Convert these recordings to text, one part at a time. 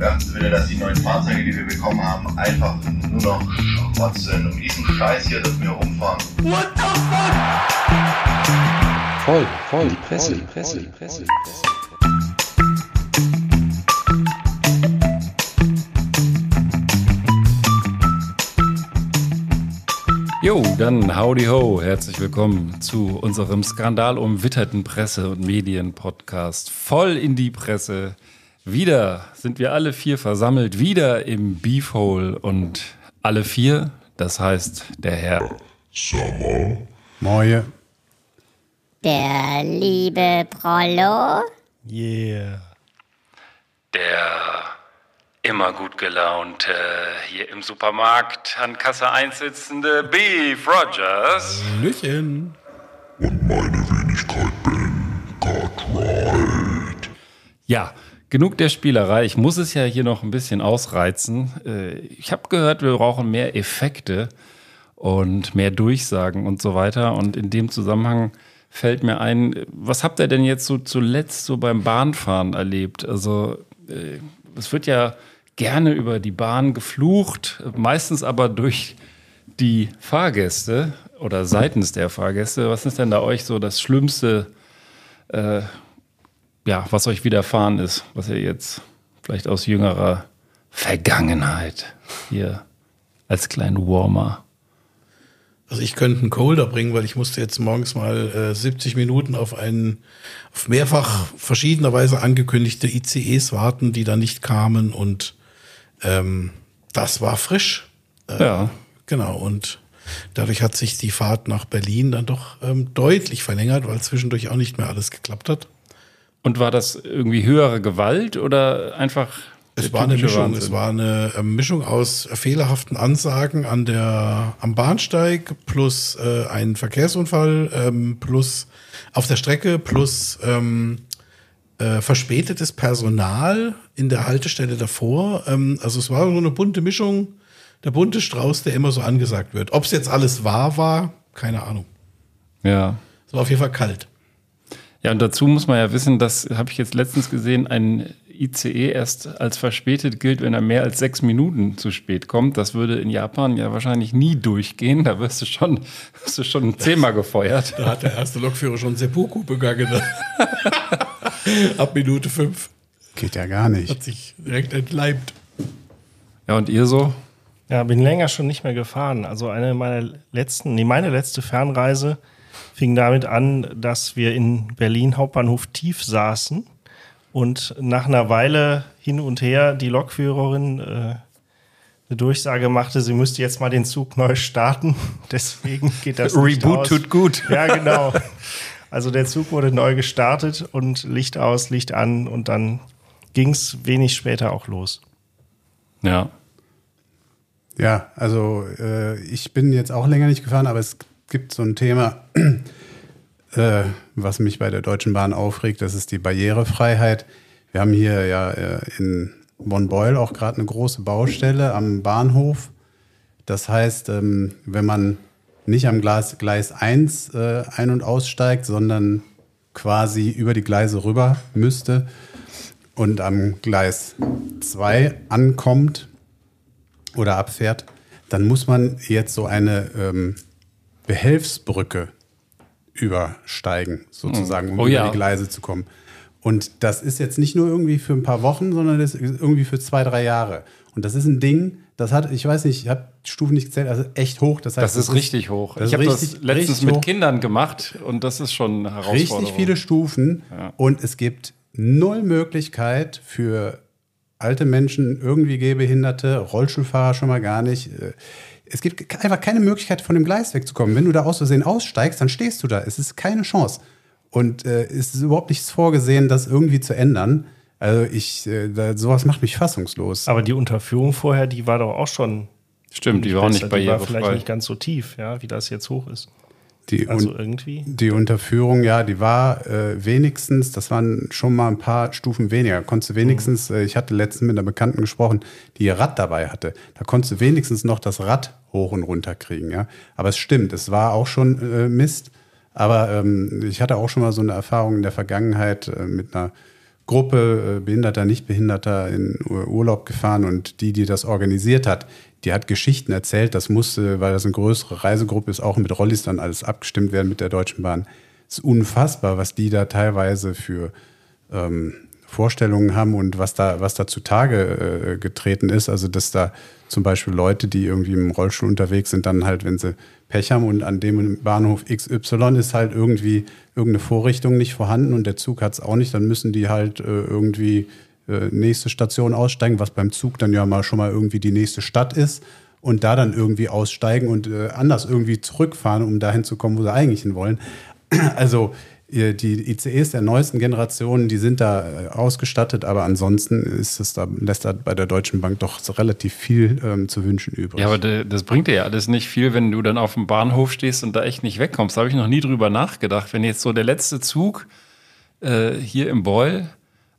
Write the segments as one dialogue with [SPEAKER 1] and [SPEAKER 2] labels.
[SPEAKER 1] ernst will, dass die neuen Fahrzeuge, die wir bekommen haben, einfach nur noch Schrott sind. Und diesen Scheiß hier, dass wir rumfahren. What the fuck?
[SPEAKER 2] Voll, voll, die Presse, die Presse, die Presse, die Presse. Jo, dann howdy ho, herzlich willkommen zu unserem skandalumwitterten Presse- und Medienpodcast Voll in die Presse. Wieder sind wir alle vier versammelt, wieder im Beefhole und alle vier, das heißt der Herr
[SPEAKER 3] Sommer,
[SPEAKER 4] Moje.
[SPEAKER 5] Der liebe Prollo.
[SPEAKER 6] Yeah.
[SPEAKER 2] der immer gut gelaunte, hier im Supermarkt an Kasse 1 sitzende Beef Rogers.
[SPEAKER 6] Hallöchen.
[SPEAKER 3] und meine Wenigkeit Ben Cartwright.
[SPEAKER 2] Ja, genug der Spielerei. Ich muss es ja hier noch ein bisschen ausreizen. Äh, Ich habe gehört, wir brauchen mehr Effekte und mehr Durchsagen und so weiter. Und in dem Zusammenhang fällt mir ein, was habt ihr denn jetzt so zuletzt so beim Bahnfahren erlebt? Also äh, es wird ja gerne über die Bahn geflucht, meistens aber durch die Fahrgäste oder seitens der Fahrgäste. Was ist denn da euch so das Schlimmste, äh, ja, was euch widerfahren ist, was ihr jetzt vielleicht aus jüngerer Vergangenheit hier als kleinen Warmer.
[SPEAKER 6] Also ich könnte einen Colder bringen, weil ich musste jetzt morgens mal äh, 70 Minuten auf einen auf mehrfach verschiedenerweise angekündigte ICEs warten, die dann nicht kamen und ähm, das war frisch. Äh,
[SPEAKER 2] Ja.
[SPEAKER 6] Genau und dadurch hat sich die Fahrt nach Berlin dann doch ähm, deutlich verlängert, weil zwischendurch auch nicht mehr alles geklappt hat.
[SPEAKER 2] Und war das irgendwie höhere Gewalt oder einfach.
[SPEAKER 6] Es war eine Mischung.
[SPEAKER 2] Wahnsinn?
[SPEAKER 6] Es war eine äh, Mischung aus fehlerhaften Ansagen an der, am Bahnsteig plus äh, ein Verkehrsunfall ähm, plus auf der Strecke plus ähm, äh, verspätetes Personal in der Haltestelle davor. Ähm, also es war so eine bunte Mischung, der bunte Strauß, der immer so angesagt wird. Ob es jetzt alles wahr war, keine Ahnung.
[SPEAKER 2] Ja.
[SPEAKER 6] Es war auf jeden Fall kalt.
[SPEAKER 2] Ja, und dazu muss man ja wissen, das habe ich jetzt letztens gesehen, ein ICE erst als verspätet gilt, wenn er mehr als sechs Minuten zu spät kommt. Das würde in Japan ja wahrscheinlich nie durchgehen. Da wirst du schon, wirst du schon zehnmal gefeuert.
[SPEAKER 6] Da hat der erste Lokführer schon Seppuku begangen. Ab Minute fünf
[SPEAKER 4] Geht ja gar nicht.
[SPEAKER 6] hat sich direkt entleibt.
[SPEAKER 2] Ja, und ihr so?
[SPEAKER 7] Ja, bin länger schon nicht mehr gefahren. Also eine meiner letzten, nee, meine letzte Fernreise fing damit an, dass wir in Berlin Hauptbahnhof tief saßen und nach einer Weile hin und her die Lokführerin äh, eine Durchsage machte, sie müsste jetzt mal den Zug neu starten. Deswegen geht das nicht
[SPEAKER 2] Reboot
[SPEAKER 7] aus.
[SPEAKER 2] tut gut.
[SPEAKER 7] Ja, genau. Also der Zug wurde neu gestartet und Licht aus, Licht an und dann ging es wenig später auch los.
[SPEAKER 2] Ja.
[SPEAKER 4] Ja, also äh, ich bin jetzt auch länger nicht gefahren, aber es gibt so ein Thema, äh, was mich bei der Deutschen Bahn aufregt, das ist die Barrierefreiheit. Wir haben hier ja äh, in Bonn-Beul auch gerade eine große Baustelle am Bahnhof. Das heißt, ähm, wenn man nicht am Gleis, Gleis 1 äh, ein- und aussteigt, sondern quasi über die Gleise rüber müsste und am Gleis 2 ankommt, oder abfährt, dann muss man jetzt so eine ähm, Behelfsbrücke übersteigen, sozusagen, um
[SPEAKER 2] Oh
[SPEAKER 4] über
[SPEAKER 2] ja.
[SPEAKER 4] die Gleise zu kommen. Und das ist jetzt nicht nur irgendwie für ein paar Wochen, sondern das ist irgendwie für zwei, drei Jahre. Und das ist ein Ding, das hat, ich weiß nicht, ich habe die Stufen nicht gezählt, also echt hoch. Das, heißt,
[SPEAKER 2] Das ist richtig hoch.
[SPEAKER 4] das
[SPEAKER 2] ich habe
[SPEAKER 4] ist
[SPEAKER 2] das letztens mit
[SPEAKER 4] hoch.
[SPEAKER 2] Kindern gemacht und das ist schon eine Herausforderung.
[SPEAKER 4] richtig viele Stufen und es gibt null Möglichkeit für alte Menschen, irgendwie Gehbehinderte, Rollstuhlfahrer schon mal gar nicht. Es gibt einfach keine Möglichkeit, von dem Gleis wegzukommen. Wenn du da aus Versehen aussteigst, dann stehst du da. Es ist keine Chance. Und äh, es ist überhaupt nichts vorgesehen, das irgendwie zu ändern. Also ich, äh, da, sowas macht mich fassungslos.
[SPEAKER 7] Aber die Unterführung vorher, die war doch auch schon.
[SPEAKER 2] Stimmt, die war auch nicht
[SPEAKER 7] besser. Die war vielleicht nicht ganz so tief, ja, wie das jetzt hoch ist.
[SPEAKER 4] Die,
[SPEAKER 7] Also irgendwie.
[SPEAKER 4] die Unterführung, ja, die war äh, wenigstens, das waren schon mal ein paar Stufen weniger. Konntest du wenigstens, äh, ich hatte letztens mit einer Bekannten gesprochen, die ihr Rad dabei hatte. Da konntest du wenigstens noch das Rad hoch und runter kriegen, ja. Aber es stimmt, es war auch schon äh, Mist. Aber ähm, ich hatte auch schon mal so eine Erfahrung in der Vergangenheit äh, mit einer Gruppe äh, Behinderter, Nichtbehinderter in Urlaub gefahren und die, die das organisiert hat, die hat Geschichten erzählt. Das musste, weil das eine größere Reisegruppe ist, auch mit Rollis dann alles abgestimmt werden mit der Deutschen Bahn. Es ist unfassbar, was die da teilweise für ähm, Vorstellungen haben und was da, was da zutage äh, getreten ist. Also, dass da zum Beispiel Leute, die irgendwie im Rollstuhl unterwegs sind, dann halt, wenn sie Pech haben und an dem Bahnhof XY ist halt irgendwie irgendeine Vorrichtung nicht vorhanden und der Zug hat es auch nicht, dann müssen die halt äh, irgendwie nächste Station aussteigen, was beim Zug dann ja mal schon mal irgendwie die nächste Stadt ist und da dann irgendwie aussteigen und äh, anders irgendwie zurückfahren, um dahin zu kommen, wo sie eigentlich hin wollen. Also die ICEs der neuesten Generationen, die sind da äh, ausgestattet, aber ansonsten ist es da, lässt da bei der Deutschen Bank doch relativ viel ähm, zu wünschen übrig.
[SPEAKER 2] Ja, aber das bringt dir ja alles nicht viel, wenn du dann auf dem Bahnhof stehst und da echt nicht wegkommst. Da habe ich noch nie drüber nachgedacht. Wenn jetzt so der letzte Zug äh, hier im Beul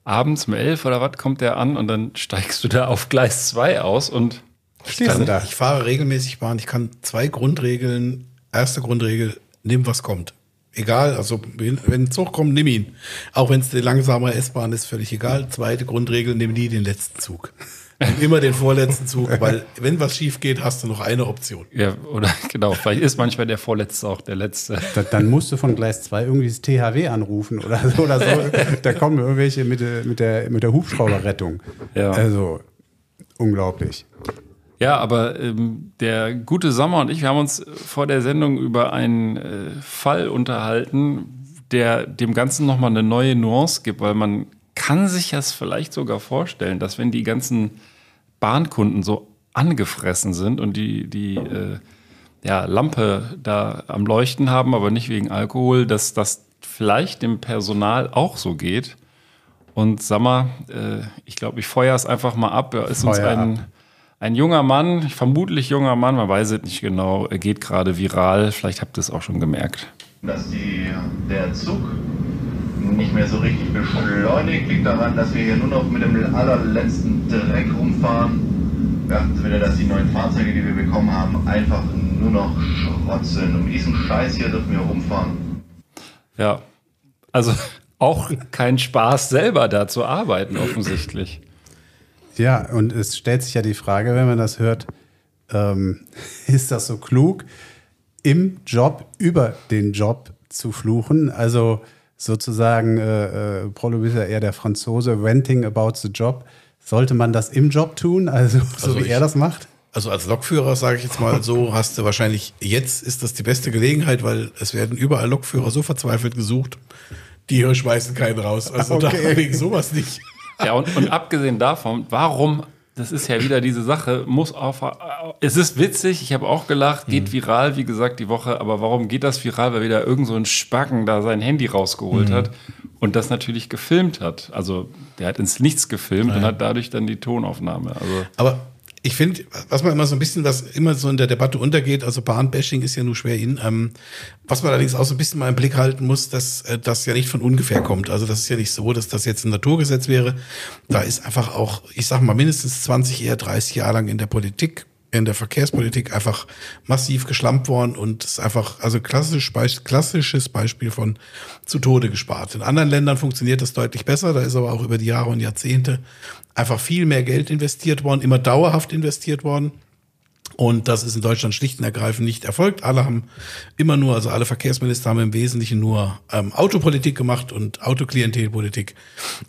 [SPEAKER 2] abends um elf oder was kommt der an und dann steigst du da auf Gleis 2 aus und
[SPEAKER 6] stehst du da. Ich fahre regelmäßig Bahn. Ich kann zwei Grundregeln. Erste Grundregel, nimm was kommt egal, also wenn ein Zug kommt, nimm ihn. Auch wenn es eine langsame S-Bahn ist, völlig egal. Zweite Grundregel, nimm nie den letzten Zug. Immer den vorletzten Zug, weil wenn was schief geht, hast du noch eine Option.
[SPEAKER 2] Ja, oder genau, vielleicht ist manchmal der vorletzte auch der letzte.
[SPEAKER 4] Da, dann musst du von Gleis 2 irgendwie das THW anrufen oder so oder so. da kommen irgendwelche mit, mit, der, mit der Hubschrauberrettung. Ja. Also unglaublich.
[SPEAKER 2] Ja, aber ähm, der gute Sommer und ich, wir haben uns vor der Sendung über einen äh, Fall unterhalten, der dem Ganzen nochmal eine neue Nuance gibt, weil man kann sich das vielleicht sogar vorstellen, dass wenn die ganzen Bahnkunden so angefressen sind und die, die äh, ja, Lampe da am Leuchten haben, aber nicht wegen Alkohol, dass das vielleicht dem Personal auch so geht. Und sag mal, äh, ich glaube, ich feuer es einfach mal ab. Er ist Feuer uns ein, ab ein junger Mann, vermutlich junger Mann, man weiß es nicht genau, er geht gerade viral. Vielleicht habt ihr es auch schon gemerkt.
[SPEAKER 1] Dass die, der Zug nicht mehr so richtig beschleunigt, liegt daran, dass wir hier nur noch mit dem allerletzten Dreck rumfahren. Beachten Sie wieder, dass die neuen Fahrzeuge, die wir bekommen haben, einfach nur noch Schrott sind. Um diesen Scheiß hier dürfen wir rumfahren.
[SPEAKER 2] Ja, also auch kein Spaß, selber da zu arbeiten, offensichtlich.
[SPEAKER 4] Ja, und es stellt sich ja die Frage, wenn man das hört, ähm, ist das so klug, im Job über den Job zu fluchen? Also sozusagen, äh, äh, Prolo ist ja eher der Franzose, venting about the job. Sollte man das im Job tun, also, also so wie ich, er das macht?
[SPEAKER 6] Also als Lokführer sage ich jetzt mal so, hast du wahrscheinlich, jetzt ist das die beste Gelegenheit, weil es werden überall Lokführer so verzweifelt gesucht, die hier schmeißen keinen raus. Also okay. da wegen sowas nicht.
[SPEAKER 2] Ja, und, und abgesehen davon, warum das ist ja wieder diese Sache, muss auf. Es ist witzig, ich habe auch gelacht, geht mhm. viral, wie gesagt, die Woche, aber warum geht das viral? Weil wieder irgend so ein Spacken da sein Handy rausgeholt mhm. hat und das natürlich gefilmt hat. Also der hat ins Nichts gefilmt Nein. und hat dadurch dann die Tonaufnahme. Also
[SPEAKER 6] aber ich finde, was man immer so ein bisschen, was immer so in der Debatte untergeht, also Bahnbashing ist ja nur schwer in, ähm, was man allerdings auch so ein bisschen mal im Blick halten muss, dass äh, das ja nicht von ungefähr kommt. Also das ist ja nicht so, dass das jetzt ein Naturgesetz wäre. Da ist einfach auch, ich sag mal, mindestens 20, eher 30 Jahre lang in der Politik in der Verkehrspolitik einfach massiv geschlampt worden und ist einfach, also klassisch, klassisches Beispiel von zu Tode gespart. In anderen Ländern funktioniert das deutlich besser, da ist aber auch über die Jahre und Jahrzehnte einfach viel mehr Geld investiert worden, immer dauerhaft investiert worden. Und das ist in Deutschland schlicht und ergreifend nicht erfolgt. Alle haben immer nur, also alle Verkehrsminister haben im Wesentlichen nur ähm, Autopolitik gemacht und Autoklientelpolitik.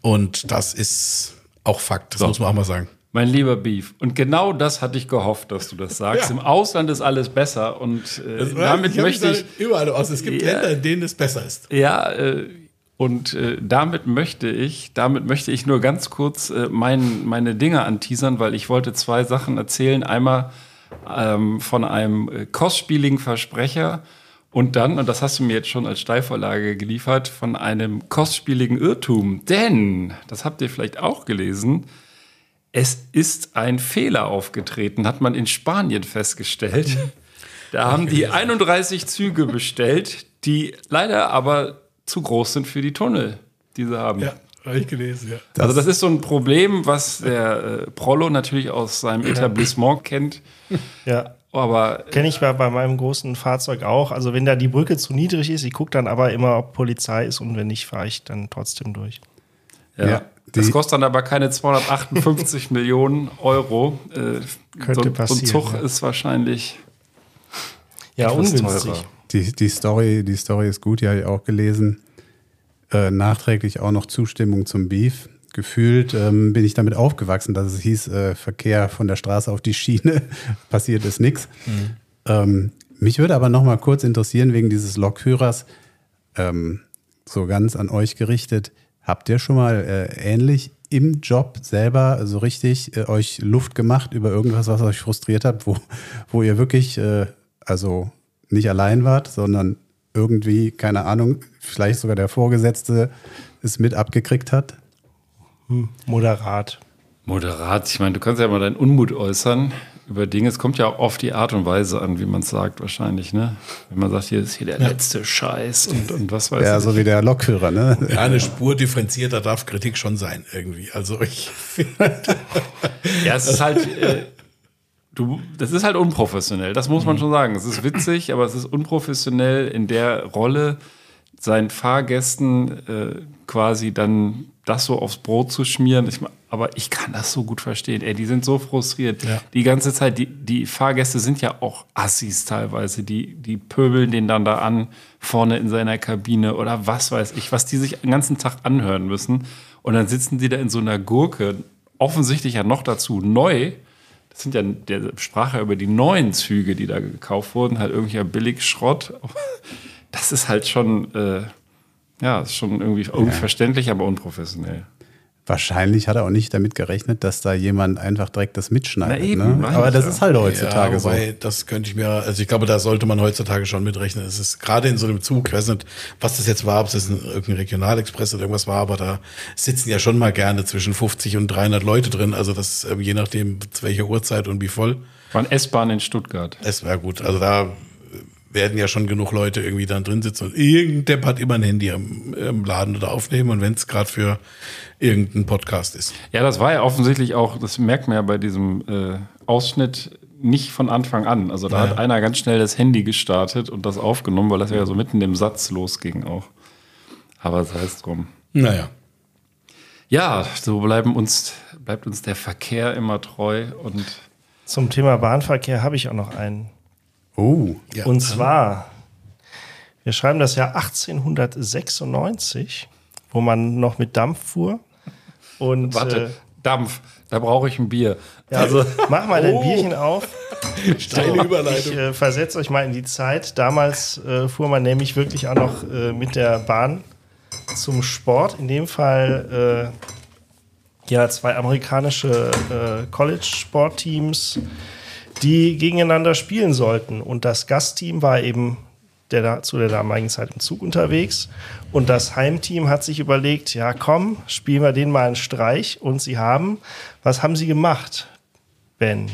[SPEAKER 6] Und das ist auch Fakt, das so. muss man auch mal sagen.
[SPEAKER 2] Mein lieber Beef. Und genau das hatte ich gehofft, dass du das sagst. Ja. Im Ausland ist alles besser und äh, das, damit ich möchte ich
[SPEAKER 6] überall aus. Es gibt ja, Länder, in denen es besser ist.
[SPEAKER 2] Ja, äh, und äh, damit möchte ich, damit möchte ich nur ganz kurz äh, mein, meine Dinge anteasern, weil ich wollte zwei Sachen erzählen. Einmal ähm, von einem äh, kostspieligen Versprecher und dann, und das hast du mir jetzt schon als Steilvorlage geliefert, von einem kostspieligen Irrtum. Denn, das habt ihr vielleicht auch gelesen, es ist ein Fehler aufgetreten, hat man in Spanien festgestellt. Da haben die 31 Züge bestellt, die leider aber zu groß sind für die Tunnel, die sie haben.
[SPEAKER 6] Ja, habe ich gelesen, ja.
[SPEAKER 2] Das also das ist so ein Problem, was der äh, Prollo natürlich aus seinem Etablissement kennt.
[SPEAKER 7] Ja. Aber kenne ich bei, bei meinem großen Fahrzeug auch. Also wenn da die Brücke zu niedrig ist, ich gucke dann aber immer, ob Polizei ist und wenn nicht, fahre ich dann trotzdem durch.
[SPEAKER 2] Ja.
[SPEAKER 4] Ja,
[SPEAKER 2] das kostet dann aber keine 258 Millionen Euro. Äh,
[SPEAKER 7] Könnte
[SPEAKER 2] so, so ein
[SPEAKER 7] passieren,
[SPEAKER 2] Zug
[SPEAKER 7] ja.
[SPEAKER 2] ist wahrscheinlich
[SPEAKER 7] Ja, ungünstig.
[SPEAKER 2] teurer.
[SPEAKER 4] Die, die, Story, die Story ist gut, die habe ich auch gelesen. Äh, nachträglich auch noch Zustimmung zum Beef. Gefühlt ähm, bin ich damit aufgewachsen, dass es hieß, äh, Verkehr von der Straße auf die Schiene, passiert ist nichts. Ähm, mich würde aber noch mal kurz interessieren, wegen dieses Lokführers, ähm, so ganz an euch gerichtet, habt ihr schon mal äh, ähnlich im Job selber so richtig äh, euch Luft gemacht über irgendwas, was euch frustriert hat, wo, wo ihr wirklich, äh, also nicht allein wart, sondern irgendwie, keine Ahnung, vielleicht sogar der Vorgesetzte es mit abgekriegt hat?
[SPEAKER 7] Moderat.
[SPEAKER 2] moderat. Ich meine, du kannst ja mal deinen Unmut äußern über Dinge. Es kommt ja auch auf die Art und Weise an, wie man es sagt, wahrscheinlich. Ne? Wenn man sagt, hier ist hier der letzte Scheiß und, und was weiß
[SPEAKER 4] Ja,
[SPEAKER 2] ich.
[SPEAKER 4] so wie der Lokführer, ne?
[SPEAKER 6] Ja, eine Spur differenzierter darf Kritik schon sein, irgendwie. Also ich
[SPEAKER 2] Ja, es ist halt, äh, du, das ist halt unprofessionell, das muss man schon sagen. Es ist witzig, aber es ist unprofessionell in der Rolle, seinen Fahrgästen äh, quasi dann das so aufs Brot zu schmieren. Ich, aber ich kann das so gut verstehen. Ey, die sind so frustriert. Die ganze Zeit, die, die Fahrgäste sind ja auch Assis teilweise. Die, die pöbeln den dann da an, vorne in seiner Kabine oder was weiß ich, was die sich den ganzen Tag anhören müssen. Und dann sitzen die da in so einer Gurke, offensichtlich ja noch dazu neu. Das sind ja, der sprach ja über die neuen Züge, die da gekauft wurden, halt irgendwelcher Billigschrott. Das ist halt schon, äh, ja, ist schon irgendwie, irgendwie verständlich, aber unprofessionell.
[SPEAKER 4] Wahrscheinlich hat er auch nicht damit gerechnet, dass da jemand einfach direkt das mitschneidet.
[SPEAKER 2] Na eben,
[SPEAKER 4] ne? Aber das
[SPEAKER 2] ja.
[SPEAKER 4] ist halt heutzutage
[SPEAKER 6] ja,
[SPEAKER 4] so.
[SPEAKER 6] wobei, das könnte ich mir, also ich glaube, da sollte man heutzutage schon mitrechnen. Es ist gerade in so einem Zug, ich weiß nicht, was das jetzt war, ob das ein, irgendein Regionalexpress oder irgendwas war, aber da sitzen ja schon mal gerne zwischen 50 und 300 Leute drin. Also das, äh, je nachdem, zu welcher Uhrzeit und wie voll.
[SPEAKER 2] War ein S-Bahn in Stuttgart.
[SPEAKER 6] Es wäre gut. Also da werden ja schon genug Leute irgendwie dann drin sitzen und irgendein Depp hat immer ein Handy im, im Laden oder aufnehmen und wenn es gerade für irgendeinen Podcast ist.
[SPEAKER 2] Ja, das war ja offensichtlich auch, das merkt man ja bei diesem äh, Ausschnitt nicht von Anfang an. Also da
[SPEAKER 6] Ja.
[SPEAKER 2] hat einer ganz schnell das Handy gestartet und das aufgenommen, weil das ja so mitten im Satz losging auch. Aber sei es drum.
[SPEAKER 6] Naja.
[SPEAKER 2] Ja, so bleiben uns, bleibt uns der Verkehr immer treu und
[SPEAKER 7] Zum Thema Bahnverkehr habe ich auch noch einen.
[SPEAKER 4] Oh,
[SPEAKER 6] Ja.
[SPEAKER 7] Und zwar, wir schreiben das Jahr 1896, wo man noch mit Dampf fuhr. Und
[SPEAKER 2] warte,
[SPEAKER 7] äh,
[SPEAKER 2] Dampf, da brauche ich ein Bier.
[SPEAKER 7] ja, also mach mal dein Bierchen auf.
[SPEAKER 6] Steile
[SPEAKER 7] Ich
[SPEAKER 6] Überleitung.
[SPEAKER 7] äh, versetze euch mal in die Zeit. Damals äh, fuhr man nämlich wirklich auch noch äh, mit der Bahn zum Sport. In dem Fall äh, ja zwei amerikanische äh, College-Sportteams, die gegeneinander spielen sollten. Und das Gastteam war eben der, zu der damaligen Zeit im Zug unterwegs. Und das Heimteam hat sich überlegt, ja komm, spielen wir denen mal einen Streich. Und sie haben, was haben sie gemacht, Ben?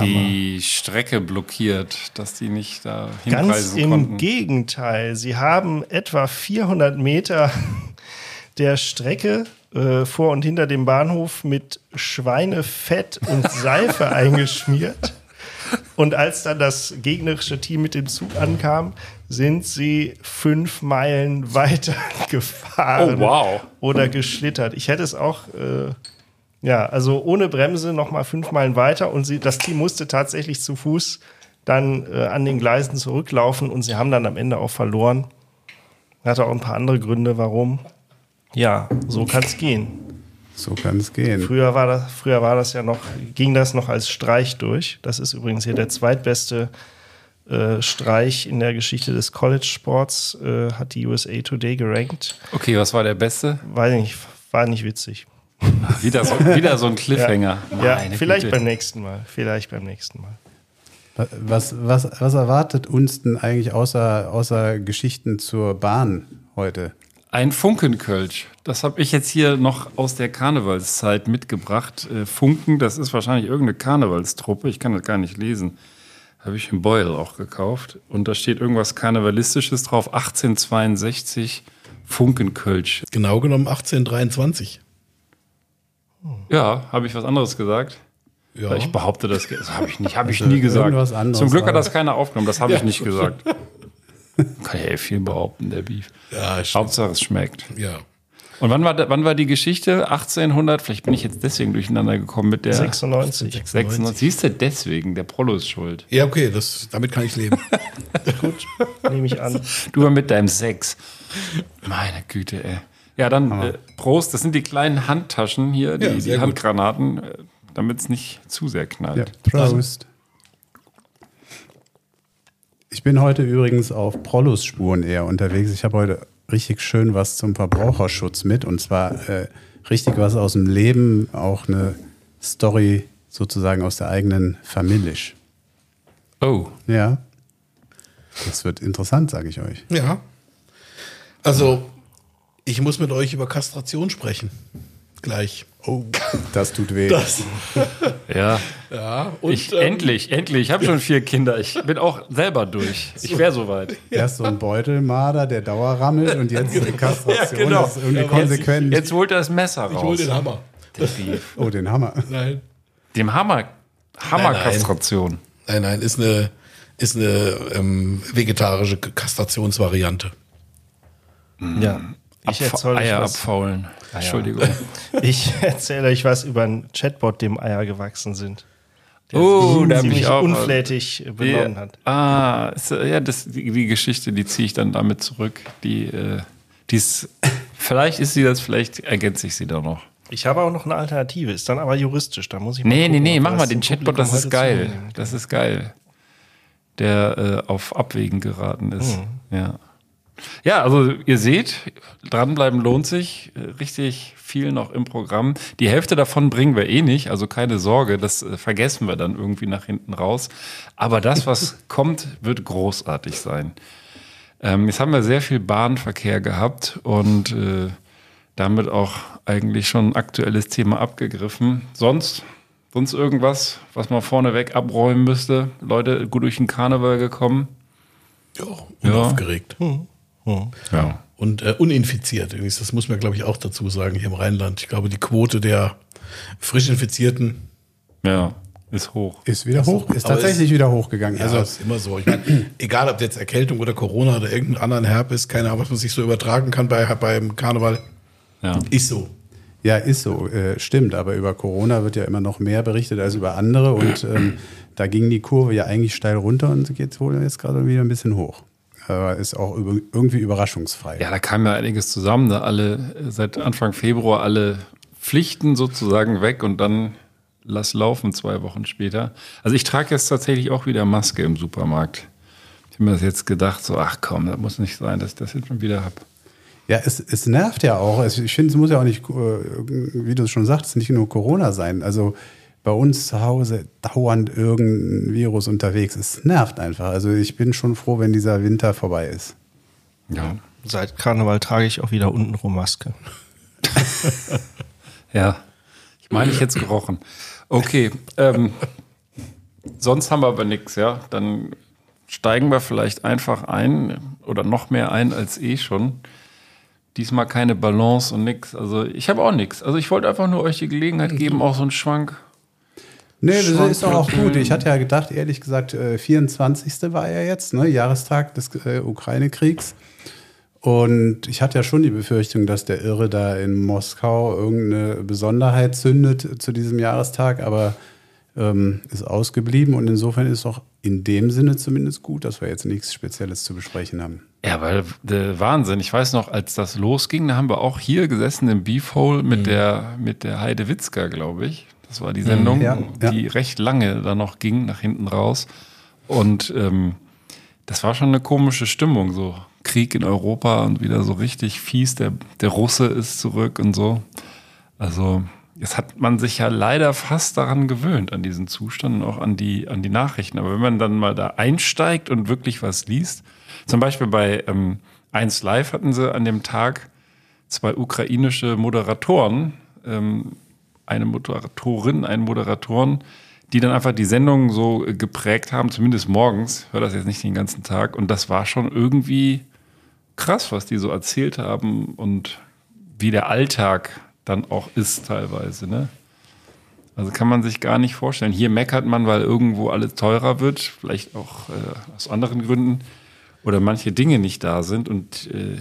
[SPEAKER 2] Die Strecke blockiert, dass die nicht da
[SPEAKER 7] Ganz
[SPEAKER 2] hinreisen
[SPEAKER 7] im
[SPEAKER 2] konnten.
[SPEAKER 7] Gegenteil. Sie haben etwa 400 Meter der Strecke äh, vor und hinter dem Bahnhof mit Schweinefett und Seife eingeschmiert. Und als dann das gegnerische Team mit dem Zug ankam, sind sie fünf Meilen weiter gefahren
[SPEAKER 2] Oh, wow.
[SPEAKER 7] oder geschlittert. Ich hätte es auch, äh, ja, also ohne Bremse noch mal fünf Meilen weiter und sie, das Team musste tatsächlich zu Fuß dann äh, an den Gleisen zurücklaufen und sie haben dann am Ende auch verloren. Hatte auch ein paar andere Gründe, warum. Ja, so kann es gehen.
[SPEAKER 4] so kann es gehen.
[SPEAKER 7] Früher war das, früher war das ja noch, ging das noch als Streich durch. Das ist übrigens hier der zweitbeste äh, Streich in der Geschichte des College-Sports, äh, hat die USA Today gerankt.
[SPEAKER 2] Okay, was war der beste?
[SPEAKER 7] Weiß nicht, war nicht witzig.
[SPEAKER 2] Wieder so, wieder so ein Cliffhanger.
[SPEAKER 7] Ja,
[SPEAKER 2] Meine
[SPEAKER 7] vielleicht
[SPEAKER 2] Güte.
[SPEAKER 7] beim nächsten Mal. Vielleicht beim nächsten Mal.
[SPEAKER 4] Was, was, was erwartet uns denn eigentlich außer, außer Geschichten zur Bahn heute?
[SPEAKER 2] Ein Funkenkölsch. Das habe ich jetzt hier noch aus der Karnevalszeit mitgebracht. Äh, Funken, das ist wahrscheinlich irgendeine Karnevalstruppe. Ich kann das gar nicht lesen. Habe ich im Beul auch gekauft. Und da steht irgendwas Karnevalistisches drauf. 1862 Funkenkölsch.
[SPEAKER 6] Genau genommen 1823.
[SPEAKER 2] Ja, habe ich was anderes gesagt?
[SPEAKER 6] Ja.
[SPEAKER 2] Ich behaupte, das, das habe ich nicht, habe ich nie gesagt. Zum Glück hat das keiner aufgenommen, das habe ich nicht gesagt. Kann ja eh viel behaupten, der Beef.
[SPEAKER 6] Ja, stimmt.
[SPEAKER 2] Hauptsache es schmeckt.
[SPEAKER 6] ja.
[SPEAKER 2] Und wann war, wann war die Geschichte? 1800? Vielleicht bin ich jetzt deswegen durcheinander gekommen mit der
[SPEAKER 7] 96.
[SPEAKER 2] 96. Siehst du, deswegen, der Prollo ist schuld.
[SPEAKER 6] Ja, okay, das, damit kann ich leben.
[SPEAKER 7] Nehme ich an.
[SPEAKER 2] Du mit deinem Sex. Meine Güte, ey. Ja, dann äh, Prost. Das sind die kleinen Handtaschen hier, die,
[SPEAKER 6] Ja,
[SPEAKER 2] die
[SPEAKER 6] gut.
[SPEAKER 2] Handgranaten, äh, damit es nicht zu sehr knallt.
[SPEAKER 4] Ja, Prost. Ich bin heute übrigens auf Prollos Spuren eher unterwegs. Ich habe heute richtig schön was zum Verbraucherschutz mit und zwar äh, richtig was aus dem Leben, auch eine Story sozusagen aus der eigenen Familie.
[SPEAKER 2] Oh,
[SPEAKER 4] Ja. Das wird interessant, sage ich euch.
[SPEAKER 6] Ja. Also, ich muss mit euch über Kastration sprechen. Gleich. Oh.
[SPEAKER 4] Das tut weh.
[SPEAKER 6] Das.
[SPEAKER 2] ja.
[SPEAKER 6] Ja, und
[SPEAKER 2] ich,
[SPEAKER 6] ähm,
[SPEAKER 2] endlich, endlich. Ich habe schon vier Kinder. Ich bin auch selber durch. Ich wäre soweit.
[SPEAKER 4] Erst so ein Beutelmarder, der Dauerrammelt und jetzt eine Kastration.
[SPEAKER 2] Ja, genau.
[SPEAKER 4] Das ist irgendwie
[SPEAKER 6] Ja, aber jetzt-
[SPEAKER 4] konsequent.
[SPEAKER 2] Jetzt holt er das Messer
[SPEAKER 6] ich
[SPEAKER 2] raus.
[SPEAKER 6] hol den Hammer.
[SPEAKER 4] oh, den Hammer.
[SPEAKER 6] Nein.
[SPEAKER 2] Dem Hammer. Hammerkastration.
[SPEAKER 6] Nein, nein, ist eine, ist eine ähm, vegetarische Kastrationsvariante.
[SPEAKER 7] Ja. Ich erzähle euch,
[SPEAKER 2] Eier
[SPEAKER 7] was-
[SPEAKER 2] abfaulen. Entschuldigung.
[SPEAKER 7] ich erzähle euch was über einen Chatbot, dem Eier gewachsen sind. Der
[SPEAKER 2] Oh,
[SPEAKER 7] sich
[SPEAKER 2] da hab
[SPEAKER 7] ziemlich
[SPEAKER 2] ich auch-
[SPEAKER 7] unflätig benommen hat.
[SPEAKER 2] Ah, ist, ja, das, die, die Geschichte, die ziehe ich dann damit zurück. Die, äh, die ist, vielleicht ist sie das, vielleicht ergänze ich sie da noch.
[SPEAKER 7] Ich habe auch noch eine Alternative, ist dann aber juristisch. Da muss ich mal
[SPEAKER 2] Nee, nee,
[SPEAKER 7] gucken,
[SPEAKER 2] nee,
[SPEAKER 7] ob
[SPEAKER 2] mach mal den Chatbot, das ist geil. Das ist geil. Der äh, auf Abwägen geraten ist. Ja. Ja, also ihr seht, dranbleiben lohnt sich. Richtig viel noch im Programm. Die Hälfte davon bringen wir eh nicht, also keine Sorge, das äh, vergessen wir dann irgendwie nach hinten raus. Aber das, was kommt, wird großartig sein. Ähm, jetzt haben wir sehr viel Bahnverkehr gehabt und äh, damit auch eigentlich schon ein aktuelles Thema abgegriffen. Sonst, sonst irgendwas, was man vorneweg abräumen müsste? Leute, gut durch den Karneval gekommen?
[SPEAKER 6] Ja, unaufgeregt.
[SPEAKER 2] Ja.
[SPEAKER 6] Und äh, uninfiziert. Übrigens, das muss man, glaube ich, auch dazu sagen hier im Rheinland. Ich glaube, die Quote der frisch Infizierten
[SPEAKER 2] Ja, ist hoch.
[SPEAKER 4] Ist wieder hoch, ist
[SPEAKER 6] aber
[SPEAKER 4] tatsächlich wieder hochgegangen.
[SPEAKER 6] Ja,
[SPEAKER 4] Also
[SPEAKER 6] ist immer so. Ich meine, egal ob jetzt Erkältung oder Corona oder irgendeinen anderen Herpes, keine Ahnung, was man sich so übertragen kann bei, beim Karneval,
[SPEAKER 2] Ja.
[SPEAKER 6] ist so.
[SPEAKER 4] Ja, ist so, äh, stimmt. Aber über Corona wird ja immer noch mehr berichtet als über andere. Und ähm, da ging die Kurve ja eigentlich steil runter und sie geht wohl jetzt gerade wieder ein bisschen hoch. Aber ist auch irgendwie überraschungsfrei.
[SPEAKER 2] Ja, da kam ja einiges zusammen. Da alle äh, seit Anfang Februar alle Pflichten sozusagen weg und dann lass laufen zwei Wochen später. Also ich trage jetzt tatsächlich auch wieder Maske im Supermarkt. Ich habe mir das jetzt gedacht, so, ach komm, das muss nicht sein, dass ich das jetzt schon wieder habe.
[SPEAKER 4] Ja, es, es nervt ja auch. Ich finde, es muss ja auch nicht, äh, wie du es schon sagst, nicht nur Corona sein. Also bei uns zu Hause dauernd irgendein Virus unterwegs. Es nervt einfach. Also ich bin schon froh, wenn dieser Winter vorbei ist.
[SPEAKER 2] Ja.
[SPEAKER 7] Seit Karneval trage ich auch wieder untenrum Maske.
[SPEAKER 2] Ja, ich meine, ich jetzt gerochen. Okay, ähm, sonst haben wir aber nichts, ja. Dann steigen wir vielleicht einfach ein oder noch mehr ein als eh schon. Diesmal keine Balance und nix. Also ich habe auch nichts. Also ich wollte einfach nur euch die Gelegenheit geben, auch so einen Schwank.
[SPEAKER 4] Nee, das
[SPEAKER 2] Schwank
[SPEAKER 4] ist doch auch gut. Ich hatte ja gedacht, ehrlich gesagt, äh, 24. war ja jetzt, ne, Jahrestag des äh, Ukraine-Kriegs. Und ich hatte ja schon die Befürchtung, dass der Irre da in Moskau irgendeine Besonderheit zündet zu diesem Jahrestag, aber ähm, ist ausgeblieben. Und insofern ist auch in dem Sinne zumindest gut, dass wir jetzt nichts Spezielles zu besprechen haben.
[SPEAKER 2] Ja, weil der Wahnsinn. Ich weiß noch, als das losging, da haben wir auch hier gesessen im Beefhole mit der mit der Heide Witzka, glaube ich. Das war die Sendung,
[SPEAKER 4] Ja, ja.
[SPEAKER 2] die recht lange da noch ging, nach hinten raus. Und ähm, das war schon eine komische Stimmung, so Krieg in Europa und wieder so richtig fies. Der, der Russe ist zurück und so. Also, jetzt hat man sich ja leider fast daran gewöhnt, an diesen Zustand und auch an die, an die Nachrichten. Aber wenn man dann mal da einsteigt und wirklich was liest, zum Beispiel bei ähm, 1 Live hatten sie an dem Tag zwei ukrainische Moderatoren, ähm, eine Moderatorin, einen Moderatoren, die dann einfach die Sendung so geprägt haben, zumindest morgens, hör das jetzt nicht den ganzen Tag. Und das war schon irgendwie krass, was die so erzählt haben und wie der Alltag dann auch ist teilweise, ne? Also kann man sich gar nicht vorstellen. Hier meckert man, weil irgendwo alles teurer wird, vielleicht auch äh, aus anderen Gründen oder manche Dinge nicht da sind und äh,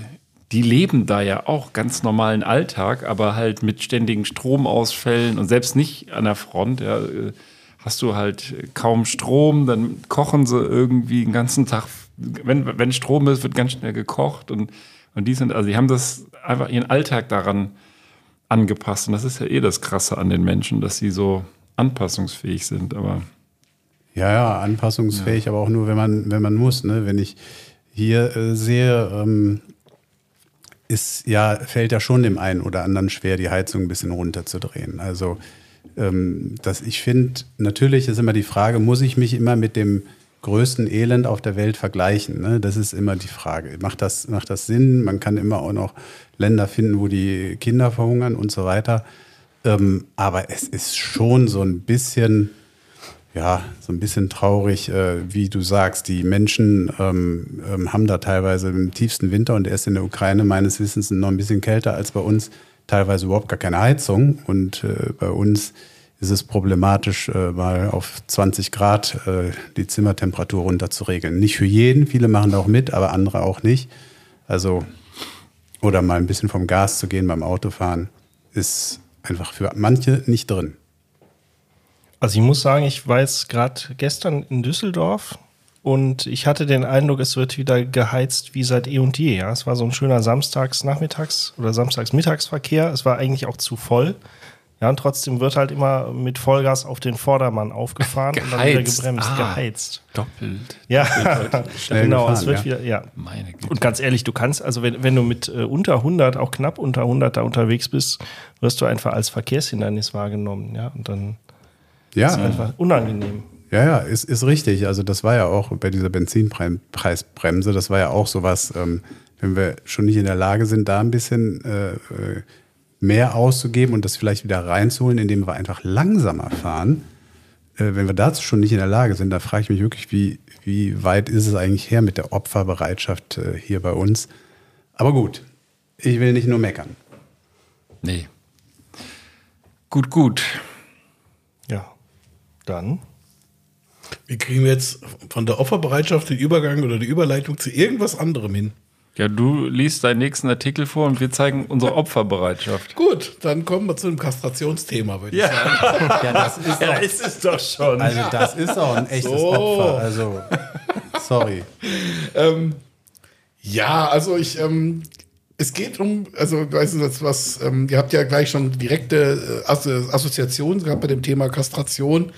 [SPEAKER 2] die leben da ja auch ganz normalen Alltag, aber halt mit ständigen Stromausfällen und selbst nicht an der Front, ja, äh, hast du halt kaum Strom, dann kochen sie irgendwie den ganzen Tag. Wenn, wenn Strom ist, wird ganz schnell gekocht und, und die sind, also die haben das einfach ihren Alltag daran angepasst. Und das ist ja eh das Krasse an den Menschen, dass sie so anpassungsfähig sind, aber.
[SPEAKER 4] Ja, ja, anpassungsfähig, aber auch nur, wenn man, wenn man muss. Ne? Wenn ich hier äh, sehe, ähm, ist ja, fällt ja schon dem einen oder anderen schwer, die Heizung ein bisschen runterzudrehen. Also ähm, das, ich finde, natürlich ist immer die Frage, muss ich mich immer mit dem größten Elend auf der Welt vergleichen? Ne? Das ist immer die Frage. Macht das, macht das Sinn? Man kann immer auch noch Länder finden, wo die Kinder verhungern und so weiter. Ähm, aber es ist schon so ein bisschen, ja, so ein bisschen traurig, äh, wie du sagst. Die Menschen ähm, ähm, haben da teilweise im tiefsten Winter und erst in der Ukraine meines Wissens noch ein bisschen kälter als bei uns, teilweise überhaupt gar keine Heizung. Und äh, bei uns ist es problematisch, äh, mal auf 20 Grad äh, die Zimmertemperatur runter zu regeln. Nicht für jeden, viele machen da auch mit, aber andere auch nicht. Also, oder mal ein bisschen vom Gas zu gehen beim Autofahren, ist einfach für manche nicht drin.
[SPEAKER 7] Also ich muss sagen, ich war jetzt gerade gestern in Düsseldorf und ich hatte den Eindruck, es wird wieder geheizt wie seit eh und je. Ja? Es war so ein schöner Samstags-Nachmittags- oder Samstags-Mittagsverkehr. Es war eigentlich auch zu voll. Ja, und trotzdem wird halt immer mit Vollgas auf den Vordermann aufgefahren und dann wieder
[SPEAKER 2] Geheizt.
[SPEAKER 7] gebremst,
[SPEAKER 2] Ah.
[SPEAKER 7] geheizt.
[SPEAKER 2] Doppelt.
[SPEAKER 7] Ja,
[SPEAKER 4] Schnell
[SPEAKER 7] genau,
[SPEAKER 4] gefahren,
[SPEAKER 7] es wird
[SPEAKER 4] ja.
[SPEAKER 7] wieder, ja.
[SPEAKER 2] Meine Güte.
[SPEAKER 7] Und ganz ehrlich, du kannst, also wenn, wenn du mit äh, unter 100, auch knapp unter 100 da unterwegs bist, wirst du einfach als Verkehrshindernis wahrgenommen, ja, und dann
[SPEAKER 4] Ja,
[SPEAKER 7] ist es einfach unangenehm.
[SPEAKER 4] Ja, ja, ist, ist richtig. Also das war ja auch bei dieser Benzinpreisbremse, das war ja auch sowas, ähm, wenn wir schon nicht in der Lage sind, da ein bisschen äh, äh, mehr auszugeben und das vielleicht wieder reinzuholen, indem wir einfach langsamer fahren. Äh, wenn wir dazu schon nicht in der Lage sind, da frage ich mich wirklich, wie, wie weit ist es eigentlich her mit der Opferbereitschaft äh, hier bei uns. Aber gut, ich will nicht nur meckern.
[SPEAKER 2] Nee. Gut, gut.
[SPEAKER 7] Ja, dann.
[SPEAKER 6] Wie kriegen wir jetzt von der Opferbereitschaft den Übergang oder die Überleitung zu irgendwas anderem hin?
[SPEAKER 2] Ja, du liest deinen nächsten Artikel vor und wir zeigen unsere Opferbereitschaft.
[SPEAKER 6] Gut, dann kommen wir zu einem Kastrationsthema, würde ich sagen.
[SPEAKER 4] Ja, das ist
[SPEAKER 7] Ja, ist es doch schon.
[SPEAKER 4] also das ist auch ein echtes
[SPEAKER 6] So.
[SPEAKER 4] Opfer. Also, sorry.
[SPEAKER 6] Ähm, ja, also ich, ähm, es geht um, also weißt du, das was, ähm, ihr habt ja gleich schon direkte äh, Asso- Assoziationen gehabt bei dem Thema Kastration.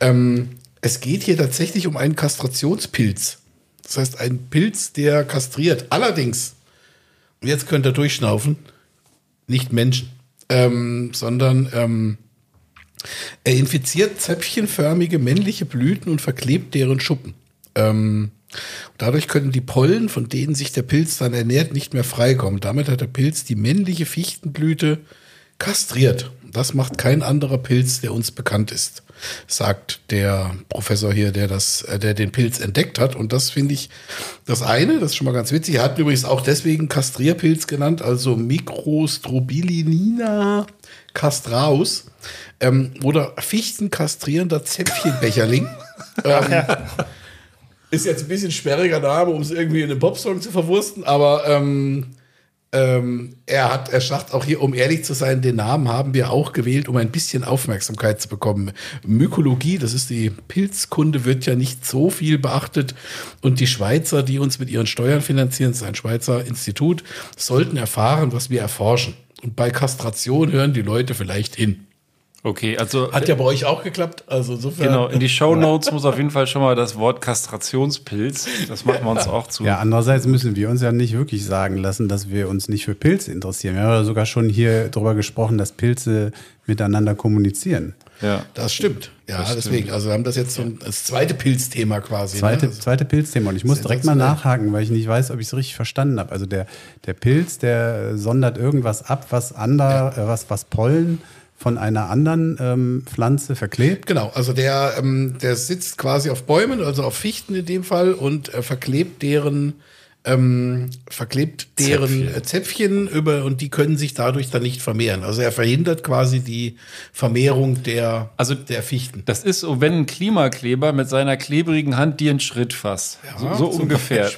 [SPEAKER 6] Ähm, es geht hier tatsächlich um einen Kastrationspilz. Das heißt, ein Pilz, der kastriert. Allerdings, jetzt könnt ihr durchschnaufen, nicht Menschen, ähm, sondern ähm, er infiziert zäpfchenförmige männliche Blüten und verklebt deren Schuppen. Ähm, dadurch können die Pollen, von denen sich der Pilz dann ernährt, nicht mehr freikommen. Damit hat der Pilz die männliche Fichtenblüte kastriert. Das macht kein anderer Pilz, der uns bekannt ist, sagt der Professor hier, der das, äh, der den Pilz entdeckt hat. Und das finde ich das eine, das ist schon mal ganz witzig. Er hat übrigens auch deswegen Kastrierpilz genannt, also Microstrobilinina castraus ähm, oder Fichtenkastrierender Zäpfchenbecherling. ähm, ist jetzt ein bisschen sperriger Name, um es irgendwie in einem Popsong zu verwursten, aber ähm, ähm, er hat, er sagt auch hier, um ehrlich zu sein, den Namen haben wir auch gewählt, um ein bisschen Aufmerksamkeit zu bekommen. Mykologie, das ist die Pilzkunde, wird ja nicht so viel beachtet und die Schweizer, die uns mit ihren Steuern finanzieren, das ist ein Schweizer Institut, sollten erfahren, was wir erforschen. Und bei Kastration hören die Leute vielleicht hin.
[SPEAKER 2] Okay, also
[SPEAKER 6] Hat ja bei euch auch geklappt, also insofern.
[SPEAKER 2] genau, in die Show Notes muss auf jeden Fall schon mal das Wort Kastrationspilz. Das machen wir uns auch zu.
[SPEAKER 4] Ja, andererseits müssen wir uns ja nicht wirklich sagen lassen, dass wir uns nicht für Pilze interessieren. Wir haben ja sogar schon hier drüber gesprochen, dass Pilze miteinander kommunizieren.
[SPEAKER 2] Ja.
[SPEAKER 6] Das stimmt. Ja,
[SPEAKER 2] Das
[SPEAKER 6] deswegen.
[SPEAKER 2] stimmt.
[SPEAKER 6] Also wir haben das jetzt so ein, das zweite Pilzthema quasi.
[SPEAKER 4] Zweite,
[SPEAKER 6] ne? Also,
[SPEAKER 4] zweite Pilzthema. Und ich muss direkt mal
[SPEAKER 6] Sensationell.
[SPEAKER 4] nachhaken, weil ich nicht weiß, ob ich es richtig verstanden habe. Also der, der Pilz, der sondert irgendwas ab, was ander, äh, was, was Pollen von einer anderen ähm, Pflanze verklebt.
[SPEAKER 6] Genau, also der, ähm, der sitzt quasi auf Bäumen, also auf Fichten in dem Fall und äh, verklebt deren ähm, verklebt deren
[SPEAKER 2] Zäpfchen.
[SPEAKER 6] Zäpfchen. Über und die können sich dadurch dann nicht vermehren. Also er verhindert quasi die Vermehrung der,
[SPEAKER 2] Also-
[SPEAKER 6] der Fichten.
[SPEAKER 2] Das ist so, wenn ein Klimakleber mit seiner klebrigen Hand dir einen Schritt fasst. so so
[SPEAKER 6] zum
[SPEAKER 2] ungefähr.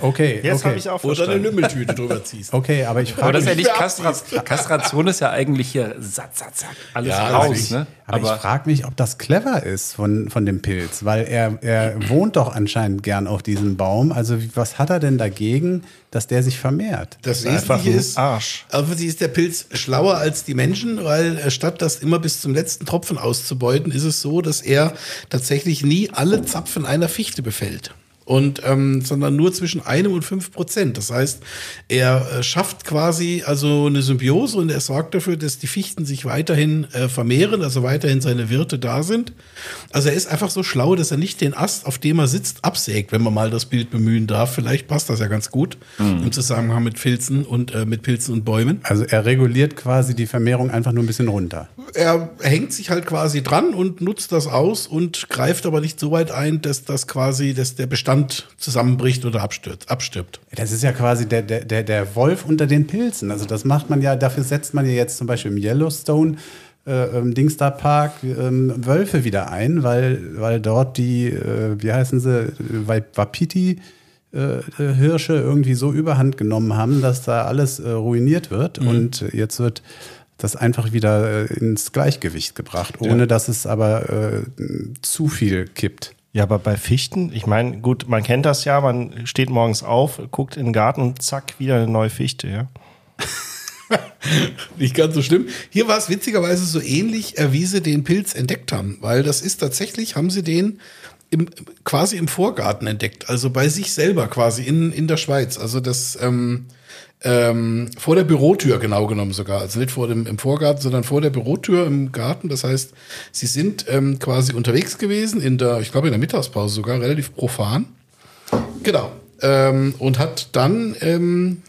[SPEAKER 4] Okay,
[SPEAKER 7] Jetzt
[SPEAKER 4] okay.
[SPEAKER 7] habe ich auch
[SPEAKER 6] Oder eine
[SPEAKER 7] verstanden.
[SPEAKER 6] Lümmeltüte drüber ziehst.
[SPEAKER 4] Okay, aber ich
[SPEAKER 2] Aber
[SPEAKER 4] frage
[SPEAKER 2] das ist ja
[SPEAKER 4] mich,
[SPEAKER 2] nicht Kastra Kastration, ist ja eigentlich hier zack, zack, zack, alles
[SPEAKER 6] Ja,
[SPEAKER 2] raus. Ne?
[SPEAKER 4] Aber ich frage mich, ob das clever ist von, von dem Pilz, weil er, er wohnt doch anscheinend gern auf diesem Baum. Also was hat er denn dagegen, dass der sich vermehrt?
[SPEAKER 6] Das
[SPEAKER 7] einfach
[SPEAKER 6] Wesentliche
[SPEAKER 7] ein
[SPEAKER 6] ist,
[SPEAKER 7] Arsch.
[SPEAKER 6] offensichtlich ist der Pilz schlauer als die Menschen, weil äh, statt das immer bis zum letzten Tropfen auszubeuten, ist es so, dass er tatsächlich nie alle Zapfen einer Fichte befällt. Und, ähm, sondern nur zwischen einem und fünf Prozent. Das heißt, er äh, schafft quasi also eine Symbiose und er sorgt dafür, dass die Fichten sich weiterhin äh, vermehren, also weiterhin seine Wirte da sind. Also er ist einfach so schlau, dass er nicht den Ast, auf dem er sitzt, absägt, wenn man mal das Bild bemühen darf. Vielleicht passt das ja ganz gut im Zusammenhang mit Pilzen und äh, mit Pilzen und Bäumen.
[SPEAKER 4] Also er reguliert quasi die Vermehrung einfach nur ein bisschen runter.
[SPEAKER 6] Er hängt sich halt quasi dran und nutzt das aus und greift aber nicht so weit ein, dass das quasi, dass der Bestand zusammenbricht oder abstürzt, abstirbt.
[SPEAKER 4] Das ist ja quasi der, der, der, Wolf unter den Pilzen. Also das macht man ja, dafür setzt man ja jetzt zum Beispiel im Yellowstone äh, im Dingstar Park ähm, Wölfe wieder ein, weil, weil dort die, äh, wie heißen sie, äh, Wapiti äh, äh, Hirsche irgendwie so überhand genommen haben, dass da alles äh, ruiniert wird. Und äh, jetzt wird das einfach wieder ins Gleichgewicht gebracht, ohne dass es aber zu viel kippt.
[SPEAKER 7] Ja, aber bei Fichten, ich meine, gut, man kennt das ja, man steht morgens auf, guckt in den Garten und zack, wieder eine neue Fichte, ja.
[SPEAKER 6] Nicht ganz so schlimm. Hier war es witzigerweise so ähnlich, äh, wie sie den Pilz entdeckt haben, weil das ist tatsächlich, haben sie den im, quasi im Vorgarten entdeckt, also bei sich selber quasi in, in der Schweiz. Also das ähm, ähm, vor der Bürotür genau genommen sogar. Also nicht vor dem im Vorgarten, sondern vor der Bürotür im Garten. Das heißt, sie sind ähm, quasi unterwegs gewesen in der, ich glaube in der Mittagspause sogar, relativ profan. Genau. Ähm, und hat dann ähm,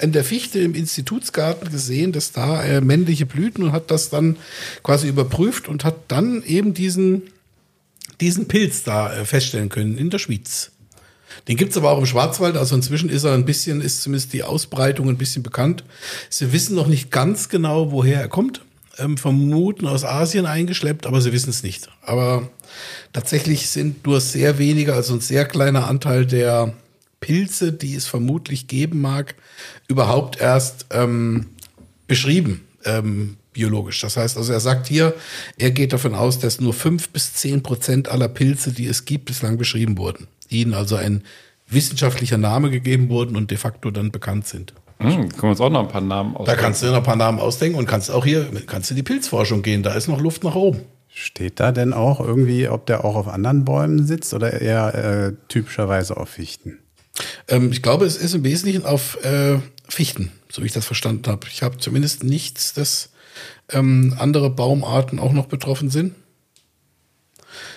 [SPEAKER 6] in der Fichte im Institutsgarten gesehen, dass da äh, männliche Blüten und hat das dann quasi überprüft und hat dann eben diesen, diesen Pilz da äh, feststellen können in der Schweiz. Den gibt's aber auch im Schwarzwald, also inzwischen ist er ein bisschen, ist zumindest die Ausbreitung ein bisschen bekannt. Sie wissen noch nicht ganz genau, woher er kommt. Ähm, vermuten aus Asien eingeschleppt, aber sie wissen es nicht. Aber tatsächlich sind nur sehr wenige, also ein sehr kleiner Anteil der Pilze, die es vermutlich geben mag, überhaupt erst ähm, beschrieben, ähm, biologisch. Das heißt also, er sagt hier, er geht davon aus, dass nur fünf bis zehn Prozent aller Pilze, die es gibt, bislang beschrieben wurden. Ihnen also ein wissenschaftlicher Name gegeben wurden und de facto dann bekannt sind.
[SPEAKER 2] Hm, können wir uns auch noch ein paar Namen aus.
[SPEAKER 6] Da kannst du dir noch ein paar Namen ausdenken und kannst auch hier, kannst du in die Pilzforschung gehen, da ist noch Luft nach oben.
[SPEAKER 4] Steht da denn auch irgendwie, ob der auch auf anderen Bäumen sitzt oder eher äh, typischerweise auf Fichten?
[SPEAKER 6] Ähm, ich glaube, es ist im Wesentlichen auf äh, Fichten, so wie ich das verstanden habe. Ich habe zumindest nichts, dass ähm, andere Baumarten auch noch betroffen sind.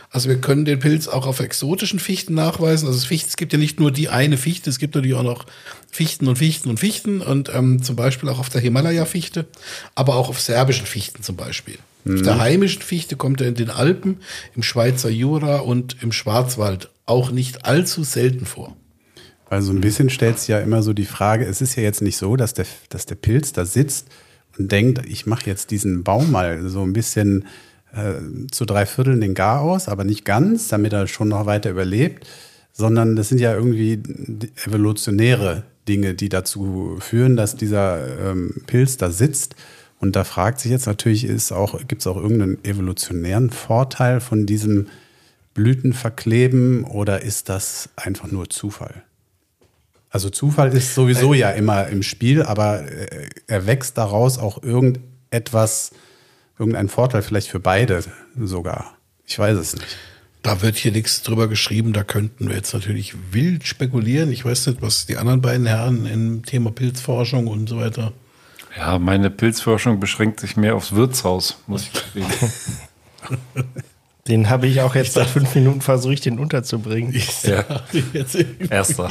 [SPEAKER 6] Also wir können den Pilz auch auf exotischen Fichten nachweisen. Also es, Fichten, es gibt ja nicht nur die eine Fichte, es gibt natürlich auch noch Fichten und Fichten und Fichten und ähm, zum Beispiel auch auf der Himalaya-Fichte, aber auch auf serbischen Fichten zum Beispiel. Auf der heimischen Fichte kommt er in den Alpen, im Schweizer Jura und im Schwarzwald auch nicht allzu selten vor.
[SPEAKER 4] Weil so ein bisschen stellt sich ja immer so die Frage, es ist ja jetzt nicht so, dass der, dass der Pilz da sitzt und denkt, ich mache jetzt diesen Baum mal so ein bisschen äh, zu drei Vierteln den Gar aus, aber nicht ganz, damit er schon noch weiter überlebt, sondern das sind ja irgendwie evolutionäre Dinge, die dazu führen, dass dieser ähm, Pilz da sitzt. Und da fragt sich jetzt natürlich, gibt es auch irgendeinen evolutionären Vorteil von diesem Blütenverkleben oder ist das einfach nur Zufall? Also Zufall ist sowieso ja immer im Spiel, aber äh, er wächst daraus auch irgendetwas, irgendein Vorteil vielleicht für beide sogar. Ich weiß es nicht.
[SPEAKER 6] Da wird hier nichts drüber geschrieben, da könnten wir jetzt natürlich wild spekulieren. Ich weiß nicht, was die anderen beiden Herren im Thema Pilzforschung und so weiter.
[SPEAKER 2] Ja, meine Pilzforschung beschränkt sich mehr aufs Wirtshaus, muss ich gestehen.
[SPEAKER 7] Den habe ich auch jetzt seit fünf Minuten versucht, den unterzubringen.
[SPEAKER 2] Ja.
[SPEAKER 6] Jetzt
[SPEAKER 2] Erster.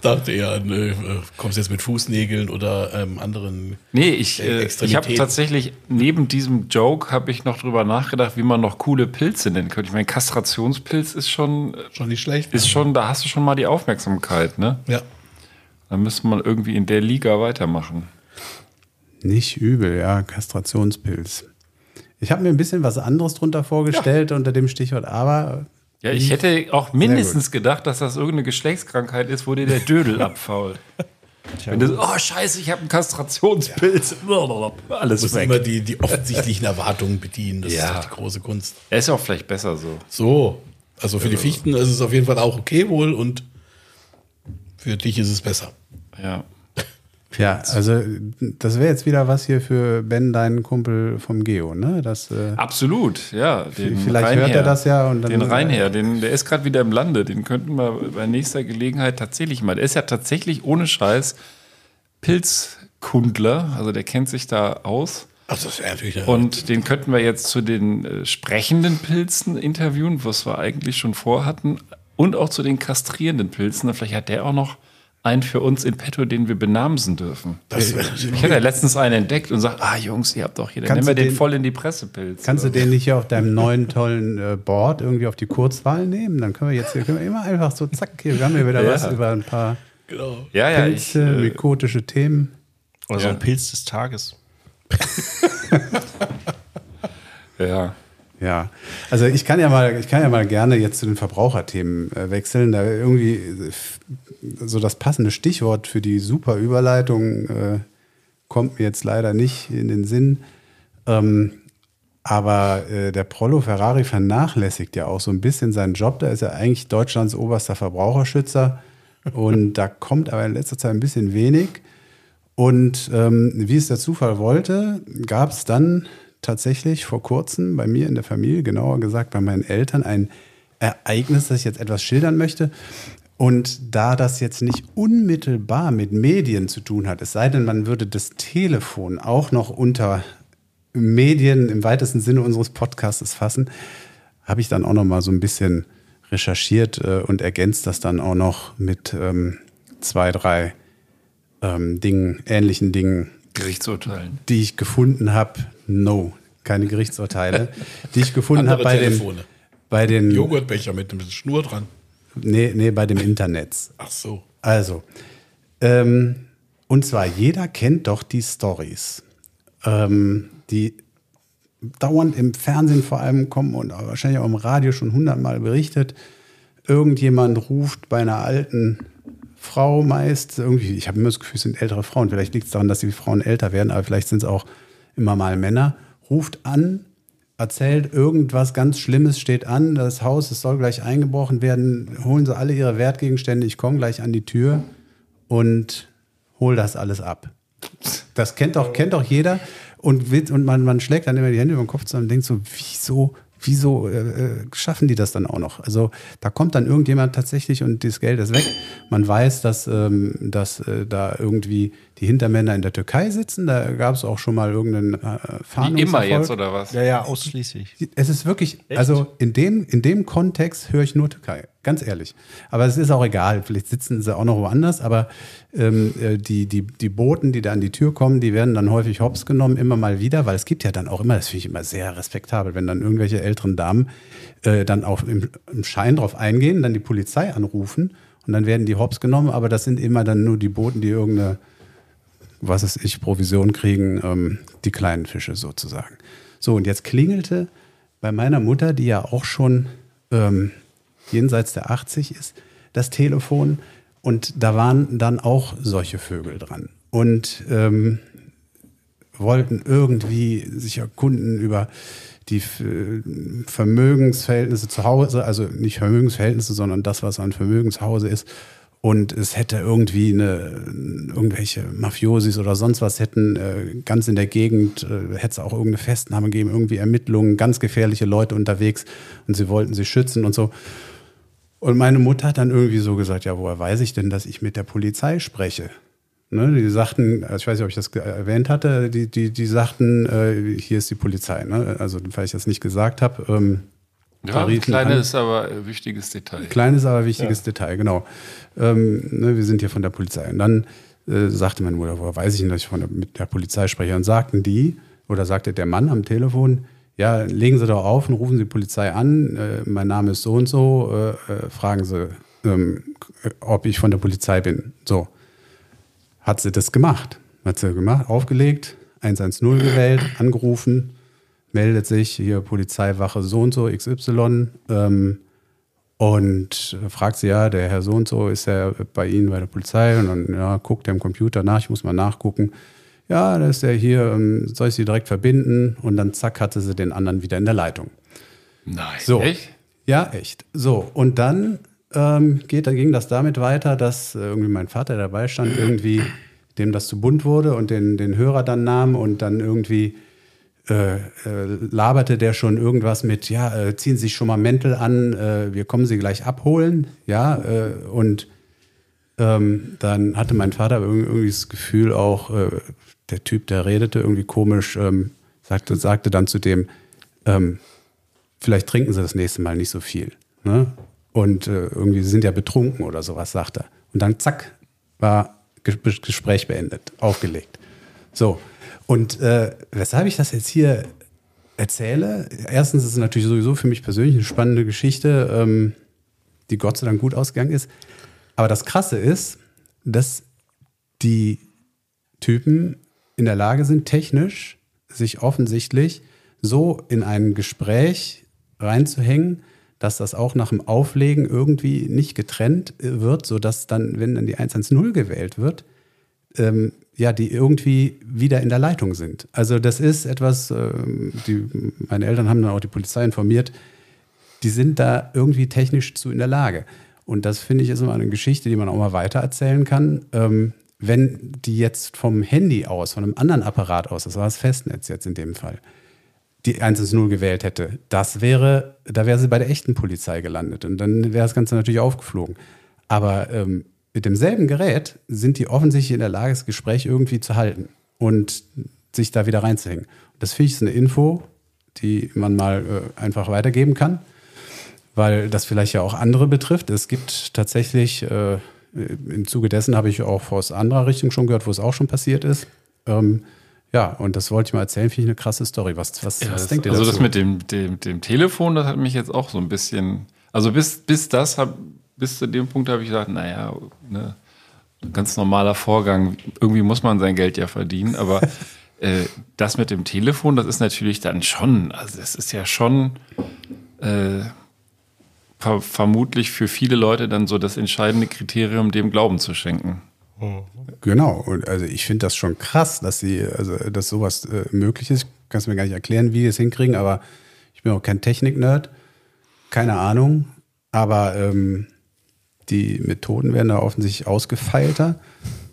[SPEAKER 6] dachte eher an, äh, kommst jetzt mit Fußnägeln oder ähm, anderen.
[SPEAKER 2] Nee, ich,
[SPEAKER 6] Äh,
[SPEAKER 2] äh, ich habe tatsächlich neben diesem Joke habe ich noch drüber nachgedacht, wie man noch coole Pilze nennen könnte. Ich meine, Kastrationspilz ist schon,
[SPEAKER 6] Schon nicht schlecht.
[SPEAKER 2] ist schon, da hast du schon mal die Aufmerksamkeit, ne?
[SPEAKER 6] Ja.
[SPEAKER 2] Da müsste man irgendwie in der Liga weitermachen.
[SPEAKER 4] Nicht übel, ja, Kastrationspilz. Ich habe mir ein bisschen was anderes drunter vorgestellt unter dem Stichwort, aber
[SPEAKER 2] Ja, ich hätte auch mindestens gedacht, dass das irgendeine Geschlechtskrankheit ist, wo dir der Dödel abfault. Wenn du oh scheiße, ich habe einen Kastrationspilz. Alles
[SPEAKER 6] Muss
[SPEAKER 2] weg.
[SPEAKER 6] immer die, die offensichtlichen Erwartungen bedienen. Das
[SPEAKER 2] Ja.
[SPEAKER 6] ist doch die große Kunst.
[SPEAKER 2] Er ist ja auch vielleicht besser so.
[SPEAKER 6] So. Also für die Fichten ist es auf jeden Fall auch okay wohl und für dich ist es besser.
[SPEAKER 2] Ja.
[SPEAKER 4] Ja, also das wäre jetzt wieder was hier für Ben, deinen Kumpel vom Geo, ne? Das, äh,
[SPEAKER 2] Absolut, ja. Den
[SPEAKER 4] Vielleicht hört er das ja und dann-
[SPEAKER 2] Den Reinher, den, der ist gerade wieder im Lande. Den könnten wir bei nächster Gelegenheit tatsächlich mal. Der ist ja tatsächlich ohne Scheiß Pilzkundler. Also der kennt sich da aus.
[SPEAKER 6] Ach, das wäre natürlich.
[SPEAKER 2] Und den könnten wir jetzt zu den äh, sprechenden Pilzen interviewen, was wir eigentlich schon vorhatten. Und auch zu den kastrierenden Pilzen. Vielleicht hat der auch noch einen für uns in petto, den wir benamsen dürfen.
[SPEAKER 6] das
[SPEAKER 2] Ich habe ja letztens einen entdeckt und sagt, ah Jungs, ihr habt doch hier, dann nehmen wir den
[SPEAKER 4] den-
[SPEAKER 2] voll in die Pressepilz.
[SPEAKER 4] kannst du den nicht hier auf deinem neuen tollen äh, Board irgendwie auf die Kurzwahl nehmen? Dann können wir jetzt hier können wir immer einfach so, zack, hier wir haben wir wieder
[SPEAKER 2] Ja.
[SPEAKER 4] was über ein paar
[SPEAKER 6] genau.
[SPEAKER 2] ja, ja, ich,
[SPEAKER 4] Pilze,
[SPEAKER 2] äh,
[SPEAKER 4] mykotische Themen.
[SPEAKER 7] Oder so
[SPEAKER 2] Ja.
[SPEAKER 7] ein Pilz des Tages.
[SPEAKER 2] ja.
[SPEAKER 4] Ja, also ich kann ja mal, ich kann ja mal gerne jetzt zu den Verbraucherthemen äh, wechseln. Da irgendwie äh, so das passende Stichwort für die super Überleitung äh, kommt mir jetzt leider nicht in den Sinn. Ähm, aber äh, der Prollo Ferrari vernachlässigt ja auch so ein bisschen seinen Job. Da ist er eigentlich Deutschlands oberster Verbraucherschützer. Und da kommt aber in letzter Zeit ein bisschen wenig. Und ähm, wie es der Zufall wollte, gab es dann tatsächlich vor kurzem bei mir in der Familie, genauer gesagt bei meinen Eltern, ein Ereignis, das ich jetzt etwas schildern möchte. Und da das jetzt nicht unmittelbar mit Medien zu tun hat, es sei denn, man würde das Telefon auch noch unter Medien im weitesten Sinne unseres Podcasts fassen, habe ich dann auch noch mal so ein bisschen recherchiert äh, und ergänzt das dann auch noch mit ähm, zwei, drei ähm, Dingen, ähnlichen Dingen,
[SPEAKER 2] Gerichtsurteilen.
[SPEAKER 4] die ich gefunden habe. No, keine Gerichtsurteile. die ich gefunden habe bei den, bei den,
[SPEAKER 6] Joghurtbecher mit einem Schnur dran.
[SPEAKER 4] nee, nee, bei dem Internet.
[SPEAKER 6] Ach so.
[SPEAKER 4] Also, ähm, und zwar jeder kennt doch die Stories, ähm, die dauernd im Fernsehen vor allem kommen und wahrscheinlich auch im Radio schon hundertmal berichtet. Irgendjemand ruft bei einer alten Frau meist, irgendwie, ich habe immer das Gefühl, es sind ältere Frauen, vielleicht liegt es daran, dass die Frauen älter werden, aber vielleicht sind es auch immer mal Männer, ruft an, erzählt irgendwas ganz Schlimmes steht an, das Haus, es soll gleich eingebrochen werden, holen sie alle ihre Wertgegenstände, ich komme gleich an die Tür und hol das alles ab. Das kennt doch, kennt doch jeder. Und, und man, man schlägt dann immer die Hände über den Kopf zusammen und denkt so, wieso, wieso äh, äh, schaffen die das dann auch noch? Also da kommt dann irgendjemand tatsächlich und das Geld ist weg. Man weiß, dass, ähm, dass äh, da irgendwie die Hintermänner in der Türkei sitzen. Da gab es auch schon mal irgendeinen äh,
[SPEAKER 2] Wie
[SPEAKER 4] Fahndungserfolg.
[SPEAKER 2] immer jetzt, oder was?
[SPEAKER 7] Ja, ja, ausschließlich.
[SPEAKER 4] Es ist wirklich, also in dem, in dem Kontext höre ich nur Türkei, ganz ehrlich. Aber es ist auch egal, vielleicht sitzen sie auch noch woanders, aber ähm, äh, die, die, die Boten, die da an die Tür kommen, die werden dann häufig hops genommen, immer mal wieder, weil es gibt ja dann auch immer, das finde ich immer sehr respektabel, wenn dann irgendwelche älteren Damen äh, dann auch im, im Schein drauf eingehen, dann die Polizei anrufen und dann werden die hops genommen, aber das sind immer dann nur die Boten, die irgendeine was ist ich, Provision kriegen, ähm, die kleinen Fische sozusagen. So, und jetzt klingelte bei meiner Mutter, die ja auch schon ähm, jenseits der 80 ist, das Telefon und da waren dann auch solche Vögel dran. Und ähm, wollten irgendwie sich erkunden über die äh, Vermögensverhältnisse zu Hause, also nicht Vermögensverhältnisse, sondern das, was an Vermögenshause ist. Und es hätte irgendwie eine, irgendwelche Mafiosis oder sonst was hätten äh, ganz in der Gegend, äh, hätte es auch irgendeine Festnahme gegeben, irgendwie Ermittlungen, ganz gefährliche Leute unterwegs und sie wollten sie schützen und so. Und meine Mutter hat dann irgendwie so gesagt, ja, woher weiß ich denn, dass ich mit der Polizei spreche? Ne, die sagten, ich weiß nicht, ob ich das erwähnt hatte, die, die, die sagten, äh, hier ist die Polizei. Ne? Also, weil ich das nicht gesagt habe. Ähm,
[SPEAKER 2] Ja,
[SPEAKER 4] Tarifen an.
[SPEAKER 2] kleines, aber äh, wichtiges Detail.
[SPEAKER 4] Kleines, aber wichtiges Detail, genau. Ähm, ne, wir sind hier von der Polizei. Und dann äh, sagte meine Mutter, woher weiß ich nicht, dass ich von der, mit der Polizei spreche. Und sagten die, oder sagte der Mann am Telefon, ja, legen Sie doch auf und rufen Sie die Polizei an. Äh, mein Name ist so und so. Äh, äh, fragen Sie, ähm, ob ich von der Polizei bin. So. Hat sie das gemacht. Hat sie gemacht, aufgelegt, 110 gewählt, angerufen, meldet sich hier Polizeiwache so und so, XY. Ähm, und fragt sie, ja, der Herr so und so ist ja bei Ihnen bei der Polizei und dann ja, guckt er im Computer nach, ich muss mal nachgucken. Ja, da ist er hier, ähm, soll ich Sie direkt verbinden? Und dann zack, hatte sie den anderen wieder in der Leitung.
[SPEAKER 2] Nein,
[SPEAKER 4] So.
[SPEAKER 2] echt?
[SPEAKER 4] Ja, echt. So, und dann ähm, geht, dann ging das damit weiter, dass äh, irgendwie mein Vater dabei stand, irgendwie dem das zu bunt wurde und den, den Hörer dann nahm und dann irgendwie äh, äh, laberte der schon irgendwas mit, ja, äh, ziehen Sie sich schon mal Mäntel an, äh, wir kommen Sie gleich abholen, ja, äh, und ähm, dann hatte mein Vater irg- irgendwie das Gefühl auch, der Typ, der redete irgendwie komisch, ähm, sagte, sagte dann zu dem, ähm, vielleicht trinken Sie das nächste Mal nicht so viel. Ne? Und irgendwie Sie sind ja betrunken oder sowas, sagt er. Und dann zack, war Ges- Gespräch beendet, aufgelegt. So, und äh, weshalb ich das jetzt hier erzähle, erstens ist es natürlich sowieso für mich persönlich eine spannende Geschichte, ähm, die Gott sei Dank gut ausgegangen ist. Aber das Krasse ist, dass die Typen in der Lage sind, technisch sich offensichtlich so in ein Gespräch reinzuhängen, dass das auch nach dem Auflegen irgendwie nicht getrennt wird, sodass dann, wenn dann die 110 gewählt wird, ähm, ja, die irgendwie wieder in der Leitung sind. Also das ist etwas, ähm, die, meine Eltern haben dann auch die Polizei informiert, die sind da irgendwie technisch zu in der Lage. Und das finde ich ist immer eine Geschichte, die man auch mal weitererzählen kann. Ähm, wenn die jetzt vom Handy aus, von einem anderen Apparat aus, das war das Festnetz jetzt in dem Fall, die 110 gewählt hätte, das wäre, da wäre sie bei der echten Polizei gelandet und dann wäre das Ganze natürlich aufgeflogen. Aber ähm, mit demselben Gerät sind die offensichtlich in der Lage, das Gespräch irgendwie zu halten und sich da wieder reinzuhängen. Das finde ich ist eine Info, die man mal äh, einfach weitergeben kann, weil das vielleicht ja auch andere betrifft. Es gibt tatsächlich, äh, im Zuge dessen habe ich auch aus anderer Richtung schon gehört, wo es auch schon passiert ist. Ähm, ja, und das wollte ich mal erzählen, finde ich eine krasse Story. Was, was,
[SPEAKER 2] Ja,
[SPEAKER 4] was denkt ihr
[SPEAKER 2] also
[SPEAKER 4] dazu?
[SPEAKER 2] das mit dem, dem, dem Telefon, das hat mich jetzt auch so ein bisschen. Also bis, bis das hab, bis zu dem Punkt habe ich gedacht, naja, ne, ganz normaler Vorgang. Irgendwie muss man sein Geld ja verdienen, aber äh, das mit dem Telefon, das ist natürlich dann schon, also es ist ja schon äh, ver vermutlich für viele Leute dann so das entscheidende Kriterium, dem Glauben zu schenken.
[SPEAKER 4] Genau, und also ich finde das schon krass, dass sie, also dass sowas äh, möglich ist. Ich kann es mir gar nicht erklären, wie die es hinkriegen, aber ich bin auch kein Technik-Nerd, keine Ahnung. Aber ähm, die Methoden werden da offensichtlich ausgefeilter.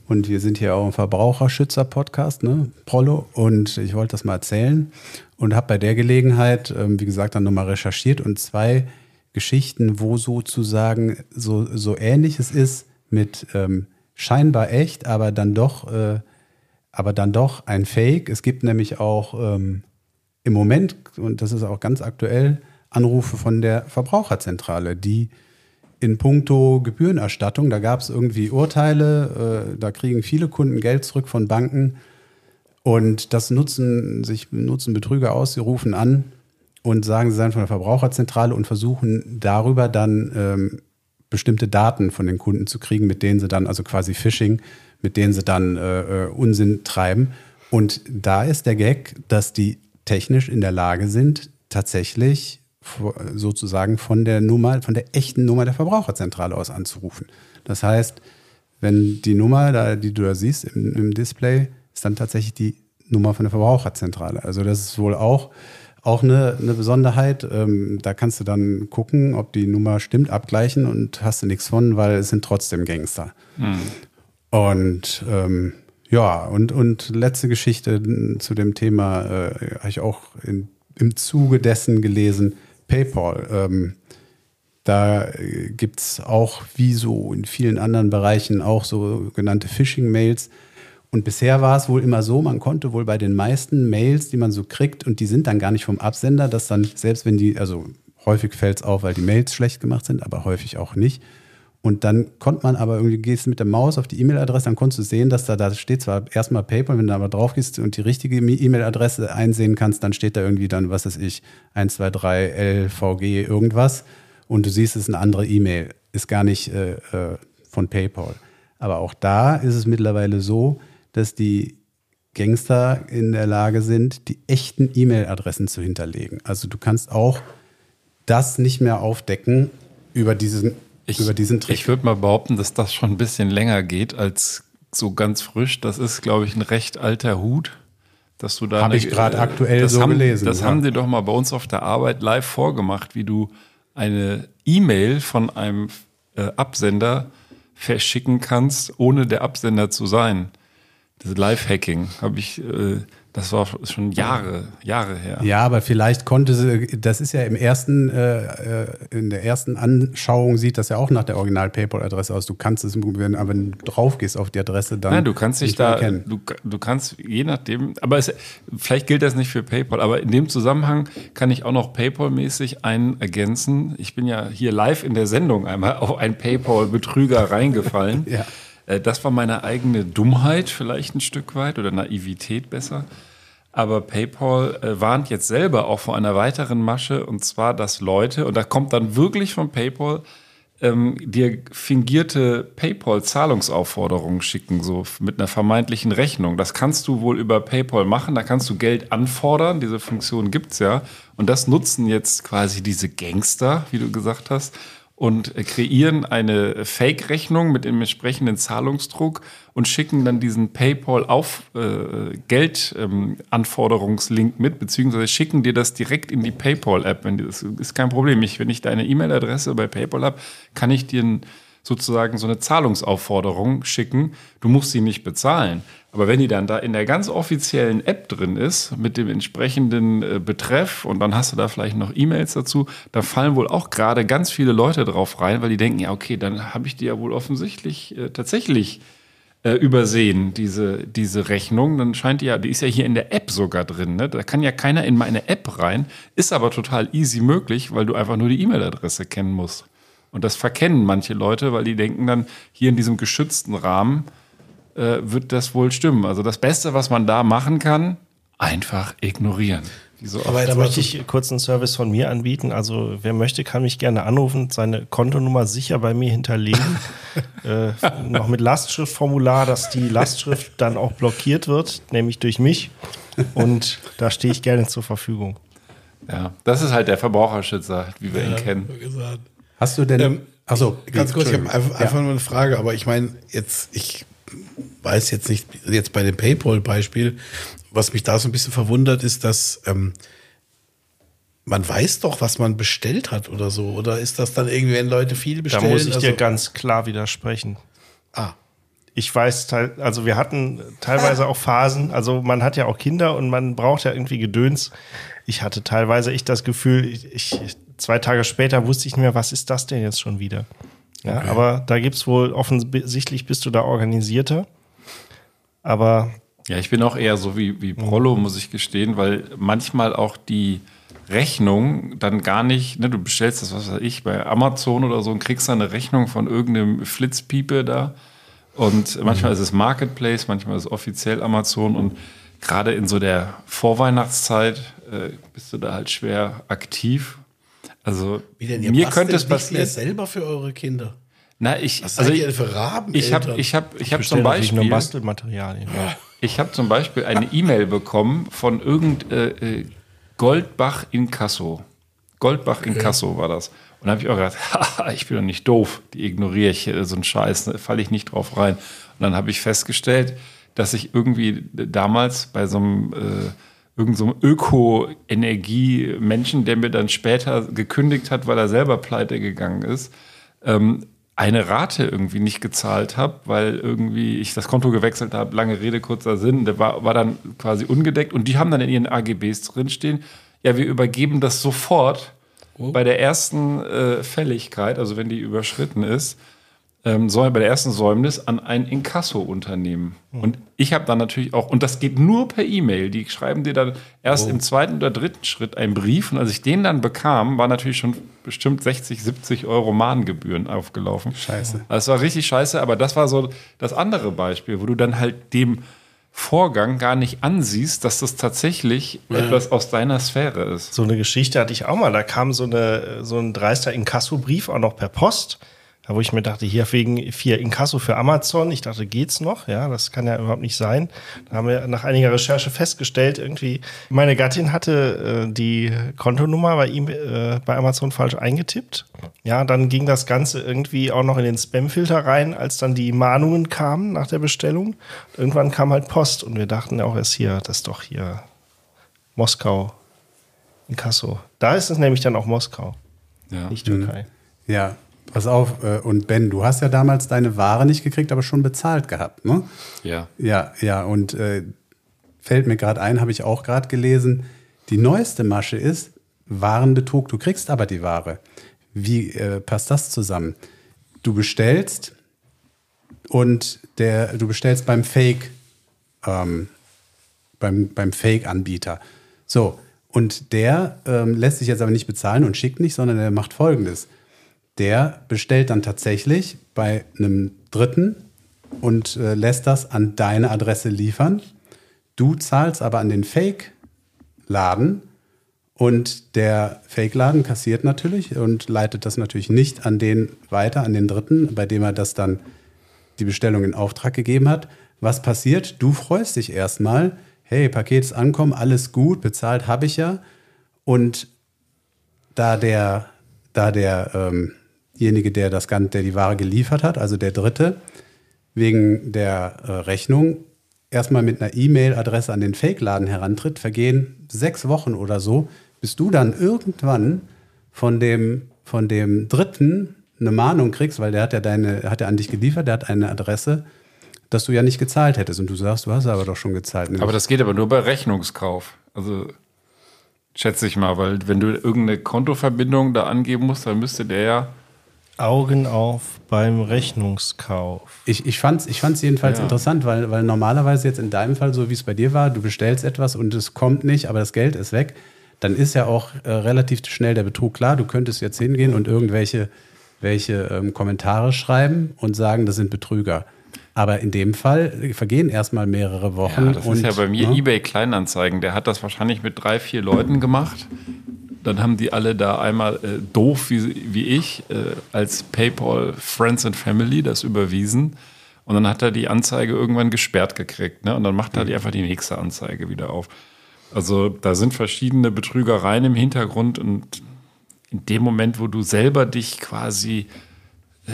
[SPEAKER 4] Und wir sind hier auch ein Verbraucherschützer-Podcast, ne, Prollo. Und ich wollte das mal erzählen und habe bei der Gelegenheit, ähm, wie gesagt, dann nochmal recherchiert und zwei Geschichten, wo sozusagen so, so ähnliches ist mit ähm, scheinbar echt, aber dann doch, äh, aber dann doch ein Fake. Es gibt nämlich auch ähm, im Moment, und das ist auch ganz aktuell, Anrufe von der Verbraucherzentrale, die in puncto Gebührenerstattung, da gab es irgendwie Urteile, äh, da kriegen viele Kunden Geld zurück von Banken und das nutzen sich nutzen Betrüger aus, sie rufen an und sagen, sie seien von der Verbraucherzentrale und versuchen darüber dann ähm, bestimmte Daten von den Kunden zu kriegen, mit denen sie dann, also quasi Phishing, mit denen sie dann äh, äh, Unsinn treiben. Und da ist der Gag, dass die technisch in der Lage sind, tatsächlich sozusagen von der Nummer, von der echten Nummer der Verbraucherzentrale aus anzurufen. Das heißt, wenn die Nummer, da, die du da siehst im, im Display, ist dann tatsächlich die Nummer von der Verbraucherzentrale. Also das ist wohl auch, auch eine, eine Besonderheit. Ähm, da kannst du dann gucken, ob die Nummer stimmt, abgleichen und hast du nichts von, weil es sind trotzdem Gangster. Und ähm, ja, und, und letzte Geschichte zu dem Thema äh, habe ich auch in, im Zuge dessen gelesen, PayPal. Ähm, da gibt es auch, wie so in vielen anderen Bereichen, auch sogenannte Phishing-Mails. Und bisher war es wohl immer so, man konnte wohl bei den meisten Mails, die man so kriegt, und die sind dann gar nicht vom Absender, dass dann, selbst wenn die, also Häufig fällt es auf, weil die Mails schlecht gemacht sind, aber häufig auch nicht. Und dann konnte man aber irgendwie, gehst mit der Maus auf die E-Mail-Adresse, dann konntest du sehen, dass da, da steht zwar erstmal PayPal, wenn du aber drauf gehst und die richtige E-Mail-Adresse einsehen kannst, dann steht da irgendwie dann, was weiß ich, 123 LVG irgendwas und du siehst, es ist eine andere E-Mail, ist gar nicht äh, äh, von PayPal. Aber auch da ist es mittlerweile so, dass die Gangster in der Lage sind, die echten E-Mail-Adressen zu hinterlegen. Also du kannst auch das nicht mehr aufdecken über diesen,
[SPEAKER 2] Ich,
[SPEAKER 4] über diesen Trick.
[SPEAKER 2] ich würde mal behaupten, dass das schon ein bisschen länger geht als so ganz frisch. Das ist, glaube ich, ein recht alter Hut. Dass du da
[SPEAKER 4] Hab
[SPEAKER 2] eine-
[SPEAKER 4] ich grad
[SPEAKER 2] äh,
[SPEAKER 4] aktuell
[SPEAKER 2] das
[SPEAKER 4] so
[SPEAKER 2] haben,
[SPEAKER 4] gelesen,
[SPEAKER 2] Das
[SPEAKER 4] ja.
[SPEAKER 2] haben die doch mal bei uns auf der Arbeit live vorgemacht, wie du eine E-Mail von einem äh, Absender verschicken kannst, ohne der Absender zu sein. Das Live-Hacking habe ich, äh, das war schon Jahre, Jahre her.
[SPEAKER 4] Ja, aber vielleicht konnte sie, das ist ja im ersten, äh, äh, in der ersten Anschauung sieht das ja auch nach der Original-PayPal-Adresse aus. Du kannst es, wenn, aber wenn du drauf gehst auf die Adresse, dann.
[SPEAKER 2] Nein, du kannst dich da, du, du kannst je nachdem, aber es, vielleicht gilt das nicht für PayPal, aber in dem Zusammenhang kann ich auch noch PayPal-mäßig einen ergänzen. Ich bin ja hier live in der Sendung einmal auf einen PayPal-Betrüger reingefallen.
[SPEAKER 4] Ja.
[SPEAKER 2] Äh, Das war meine eigene Dummheit vielleicht ein Stück weit oder Naivität besser. Aber PayPal äh, warnt jetzt selber auch vor einer weiteren Masche und zwar, dass Leute, und da kommt dann wirklich von PayPal, ähm, dir fingierte PayPal-Zahlungsaufforderungen schicken, so mit einer vermeintlichen Rechnung. Das kannst du wohl über PayPal machen, da kannst du Geld anfordern, diese Funktion gibt's ja. Und das nutzen jetzt quasi diese Gangster, wie du gesagt hast, und kreieren eine Fake-Rechnung mit dem entsprechenden Zahlungsdruck und schicken dann diesen PayPal-Auf äh, Geld-Anforderungslink mit, beziehungsweise schicken dir das direkt in die PayPal-App. Das ist kein Problem. Ich, wenn ich deine E-Mail-Adresse bei PayPal habe, kann ich dir ein, sozusagen so eine Zahlungsaufforderung schicken. Du musst sie nicht bezahlen. Aber wenn die dann da in der ganz offiziellen App drin ist, mit dem entsprechenden äh, Betreff und dann hast du da vielleicht noch E-Mails dazu, da fallen wohl auch gerade ganz viele Leute drauf rein, weil die denken, ja, okay, dann habe ich die ja wohl offensichtlich äh, tatsächlich äh, übersehen, diese, diese Rechnung. Dann scheint die ja, die ist ja hier in der App sogar drin. Ne? Da kann ja keiner in meine App rein. Ist aber total easy möglich, weil du einfach nur die E-Mail-Adresse kennen musst. Und das verkennen manche Leute, weil die denken dann, hier in diesem geschützten Rahmen äh, wird das wohl stimmen. Also das Beste, was man da machen kann, einfach ignorieren. So.
[SPEAKER 6] Aber jetzt
[SPEAKER 7] Da möchte ich kurz einen Service von mir anbieten. Also wer möchte, kann mich gerne anrufen, seine Kontonummer sicher bei mir hinterlegen. äh, noch mit Lastschriftformular, dass die Lastschrift dann auch blockiert wird, nämlich durch mich. Und da stehe ich gerne zur Verfügung.
[SPEAKER 2] Ja, das ist halt der Verbraucherschützer, wie wir ihn kennen.
[SPEAKER 6] gesagt.
[SPEAKER 4] Hast du denn.
[SPEAKER 6] Ähm,
[SPEAKER 4] Achso,
[SPEAKER 6] Ganz kurz, ich habe einfach, einfach nur eine Frage, aber ich meine, jetzt, ich weiß jetzt nicht, jetzt bei dem PayPal-Beispiel, was mich da so ein bisschen verwundert, ist, dass ähm, man weiß doch, was man bestellt hat oder so. Oder ist das dann irgendwie, wenn Leute viel
[SPEAKER 7] Da
[SPEAKER 6] bestellen?
[SPEAKER 7] muss ich dir
[SPEAKER 6] also,
[SPEAKER 7] ganz klar widersprechen.
[SPEAKER 6] ah,
[SPEAKER 7] Ich weiß, also wir hatten teilweise auch Phasen, also man hat ja auch Kinder und man braucht ja irgendwie Gedöns. Ich hatte teilweise echt das Gefühl, ich, ich, zwei Tage später wusste ich nicht mehr, was ist das denn jetzt schon wieder? Ja,
[SPEAKER 6] Okay.
[SPEAKER 7] aber da gibt's wohl offensichtlich bist du da organisierter. Aber
[SPEAKER 2] Ja, ich bin auch eher so wie, wie Prollo, muss ich gestehen, weil manchmal auch die Rechnung dann gar nicht, ne, du bestellst das, was weiß ich, bei Amazon oder so und kriegst dann eine Rechnung von irgendeinem Flitzpiepe da. Und manchmal ist es Marketplace, manchmal ist es offiziell Amazon und gerade in so der Vorweihnachtszeit äh, bist du da halt schwer aktiv. Also
[SPEAKER 6] wie denn, ihr
[SPEAKER 2] mir könnte es passieren.
[SPEAKER 6] selber für eure Kinder?
[SPEAKER 2] Na, ich,
[SPEAKER 6] Was
[SPEAKER 2] also
[SPEAKER 6] seid ihr für Raben?
[SPEAKER 2] ich habe ich hab, ich hab zum
[SPEAKER 7] natürlich nur
[SPEAKER 2] Beispiel
[SPEAKER 7] Bastelmaterialien.
[SPEAKER 2] ich habe zum Beispiel eine E-Mail bekommen von irgend äh, äh, Goldbach Inkasso. Goldbach Inkasso war das. Und da habe ich auch gedacht, haha, ich bin doch nicht doof, die ignoriere ich, äh, so einen Scheiß, ne, falle ich nicht drauf rein. Und dann habe ich festgestellt, dass ich irgendwie damals bei so einem äh, irgend so Öko-Energie-Menschen, der mir dann später gekündigt hat, weil er selber pleite gegangen ist, ähm, eine Rate irgendwie nicht gezahlt habe, weil irgendwie ich das Konto gewechselt habe, lange Rede, kurzer Sinn, der war, war dann quasi ungedeckt und die haben dann in ihren AGBs drinstehen, ja, wir übergeben das sofort bei der ersten äh, Fälligkeit, also wenn die überschritten ist. ähm, Säu- bei der ersten Säumnis an ein Inkasso-Unternehmen. Und ich habe dann natürlich auch, und das geht nur per E-Mail, die schreiben dir dann erst im zweiten oder dritten Schritt einen Brief. Und als ich den dann bekam, war natürlich schon bestimmt 60, 70 Euro Mahngebühren aufgelaufen.
[SPEAKER 4] Scheiße.
[SPEAKER 2] Das war richtig scheiße, aber das war so das andere Beispiel, wo du dann halt dem Vorgang gar nicht ansiehst, dass das tatsächlich etwas aus deiner Sphäre ist.
[SPEAKER 7] So eine Geschichte hatte ich auch mal. Da kam so, eine, so ein dreister Inkasso-Brief auch noch per Post. Da wo ich mir dachte, hier wegen vier Inkasso für Amazon. Ich dachte, geht's noch? Ja, das kann ja überhaupt nicht sein. Da haben wir nach einiger Recherche festgestellt, irgendwie, meine Gattin hatte äh, die Kontonummer bei ihm äh, bei Amazon falsch eingetippt. Ja, dann ging das Ganze irgendwie auch noch in den Spamfilter rein, als dann die Mahnungen kamen nach der Bestellung. Irgendwann kam halt Post und wir dachten ja auch erst hier, das ist doch hier Moskau. Inkasso. Da ist es nämlich dann auch Moskau,
[SPEAKER 2] Ja.
[SPEAKER 7] nicht Türkei.
[SPEAKER 4] Ja, pass auf. äh, Und Ben, du hast ja damals deine Ware nicht gekriegt, aber schon bezahlt gehabt, ne?
[SPEAKER 2] ja.
[SPEAKER 4] Ja, ja, und äh, fällt mir gerade ein, habe ich auch gerade gelesen, die neueste Masche ist Warenbetrug. Du kriegst aber die Ware. Wie äh, passt das zusammen? Du bestellst und der, du bestellst beim Fake, ähm, beim, beim Fake-Anbieter. So, und der ähm, lässt sich jetzt aber nicht bezahlen und schickt nicht, sondern der macht folgendes. Der bestellt dann tatsächlich bei einem Dritten und äh, lässt das an deine Adresse liefern. Du zahlst aber an den Fake-Laden und der Fake-Laden kassiert natürlich und leitet das natürlich nicht an den weiter, an den Dritten, bei dem er das dann die Bestellung in Auftrag gegeben hat. Was passiert? Du freust dich erstmal, hey, Paket ist ankommen, alles gut, bezahlt habe ich ja. Und da der, da der, ähm, derjenige, der das Ganze, der die Ware geliefert hat, also der Dritte, wegen der äh, Rechnung erstmal mit einer E-Mail-Adresse an den Fake-Laden herantritt, vergehen sechs Wochen oder so, bis du dann irgendwann von dem, von dem Dritten eine Mahnung kriegst, weil der hat ja deine, hat ja an dich geliefert, der hat eine Adresse, dass du ja nicht gezahlt hättest. Und du sagst, du hast aber doch schon gezahlt.
[SPEAKER 2] Aber das geht aber nur bei Rechnungskauf. Also schätze ich mal, weil wenn du irgendeine Kontoverbindung da angeben musst, dann müsste der ja.
[SPEAKER 7] Augen auf beim Rechnungskauf.
[SPEAKER 4] Ich, ich fand es ich fand's jedenfalls
[SPEAKER 2] Ja.
[SPEAKER 4] interessant, weil, weil normalerweise jetzt in deinem Fall, so wie es bei dir war, du bestellst etwas und es kommt nicht, aber das Geld ist weg, dann ist ja auch äh, relativ schnell der Betrug klar. Du könntest jetzt hingehen und irgendwelche welche, ähm, Kommentare schreiben und sagen, das sind Betrüger. Aber in dem Fall vergehen erstmal mehrere Wochen.
[SPEAKER 2] Ja, das
[SPEAKER 4] und,
[SPEAKER 2] ist ja bei mir
[SPEAKER 4] ne?
[SPEAKER 2] eBay Kleinanzeigen. Der hat das wahrscheinlich mit drei, vier Leuten gemacht. Dann haben die alle da einmal äh, doof wie, wie ich äh, als PayPal Friends and Family das überwiesen. Und dann hat er die Anzeige irgendwann gesperrt gekriegt. Ne? Und dann macht er die einfach die nächste Anzeige wieder auf. Also da sind verschiedene Betrügereien im Hintergrund und in dem Moment, wo du selber dich quasi äh,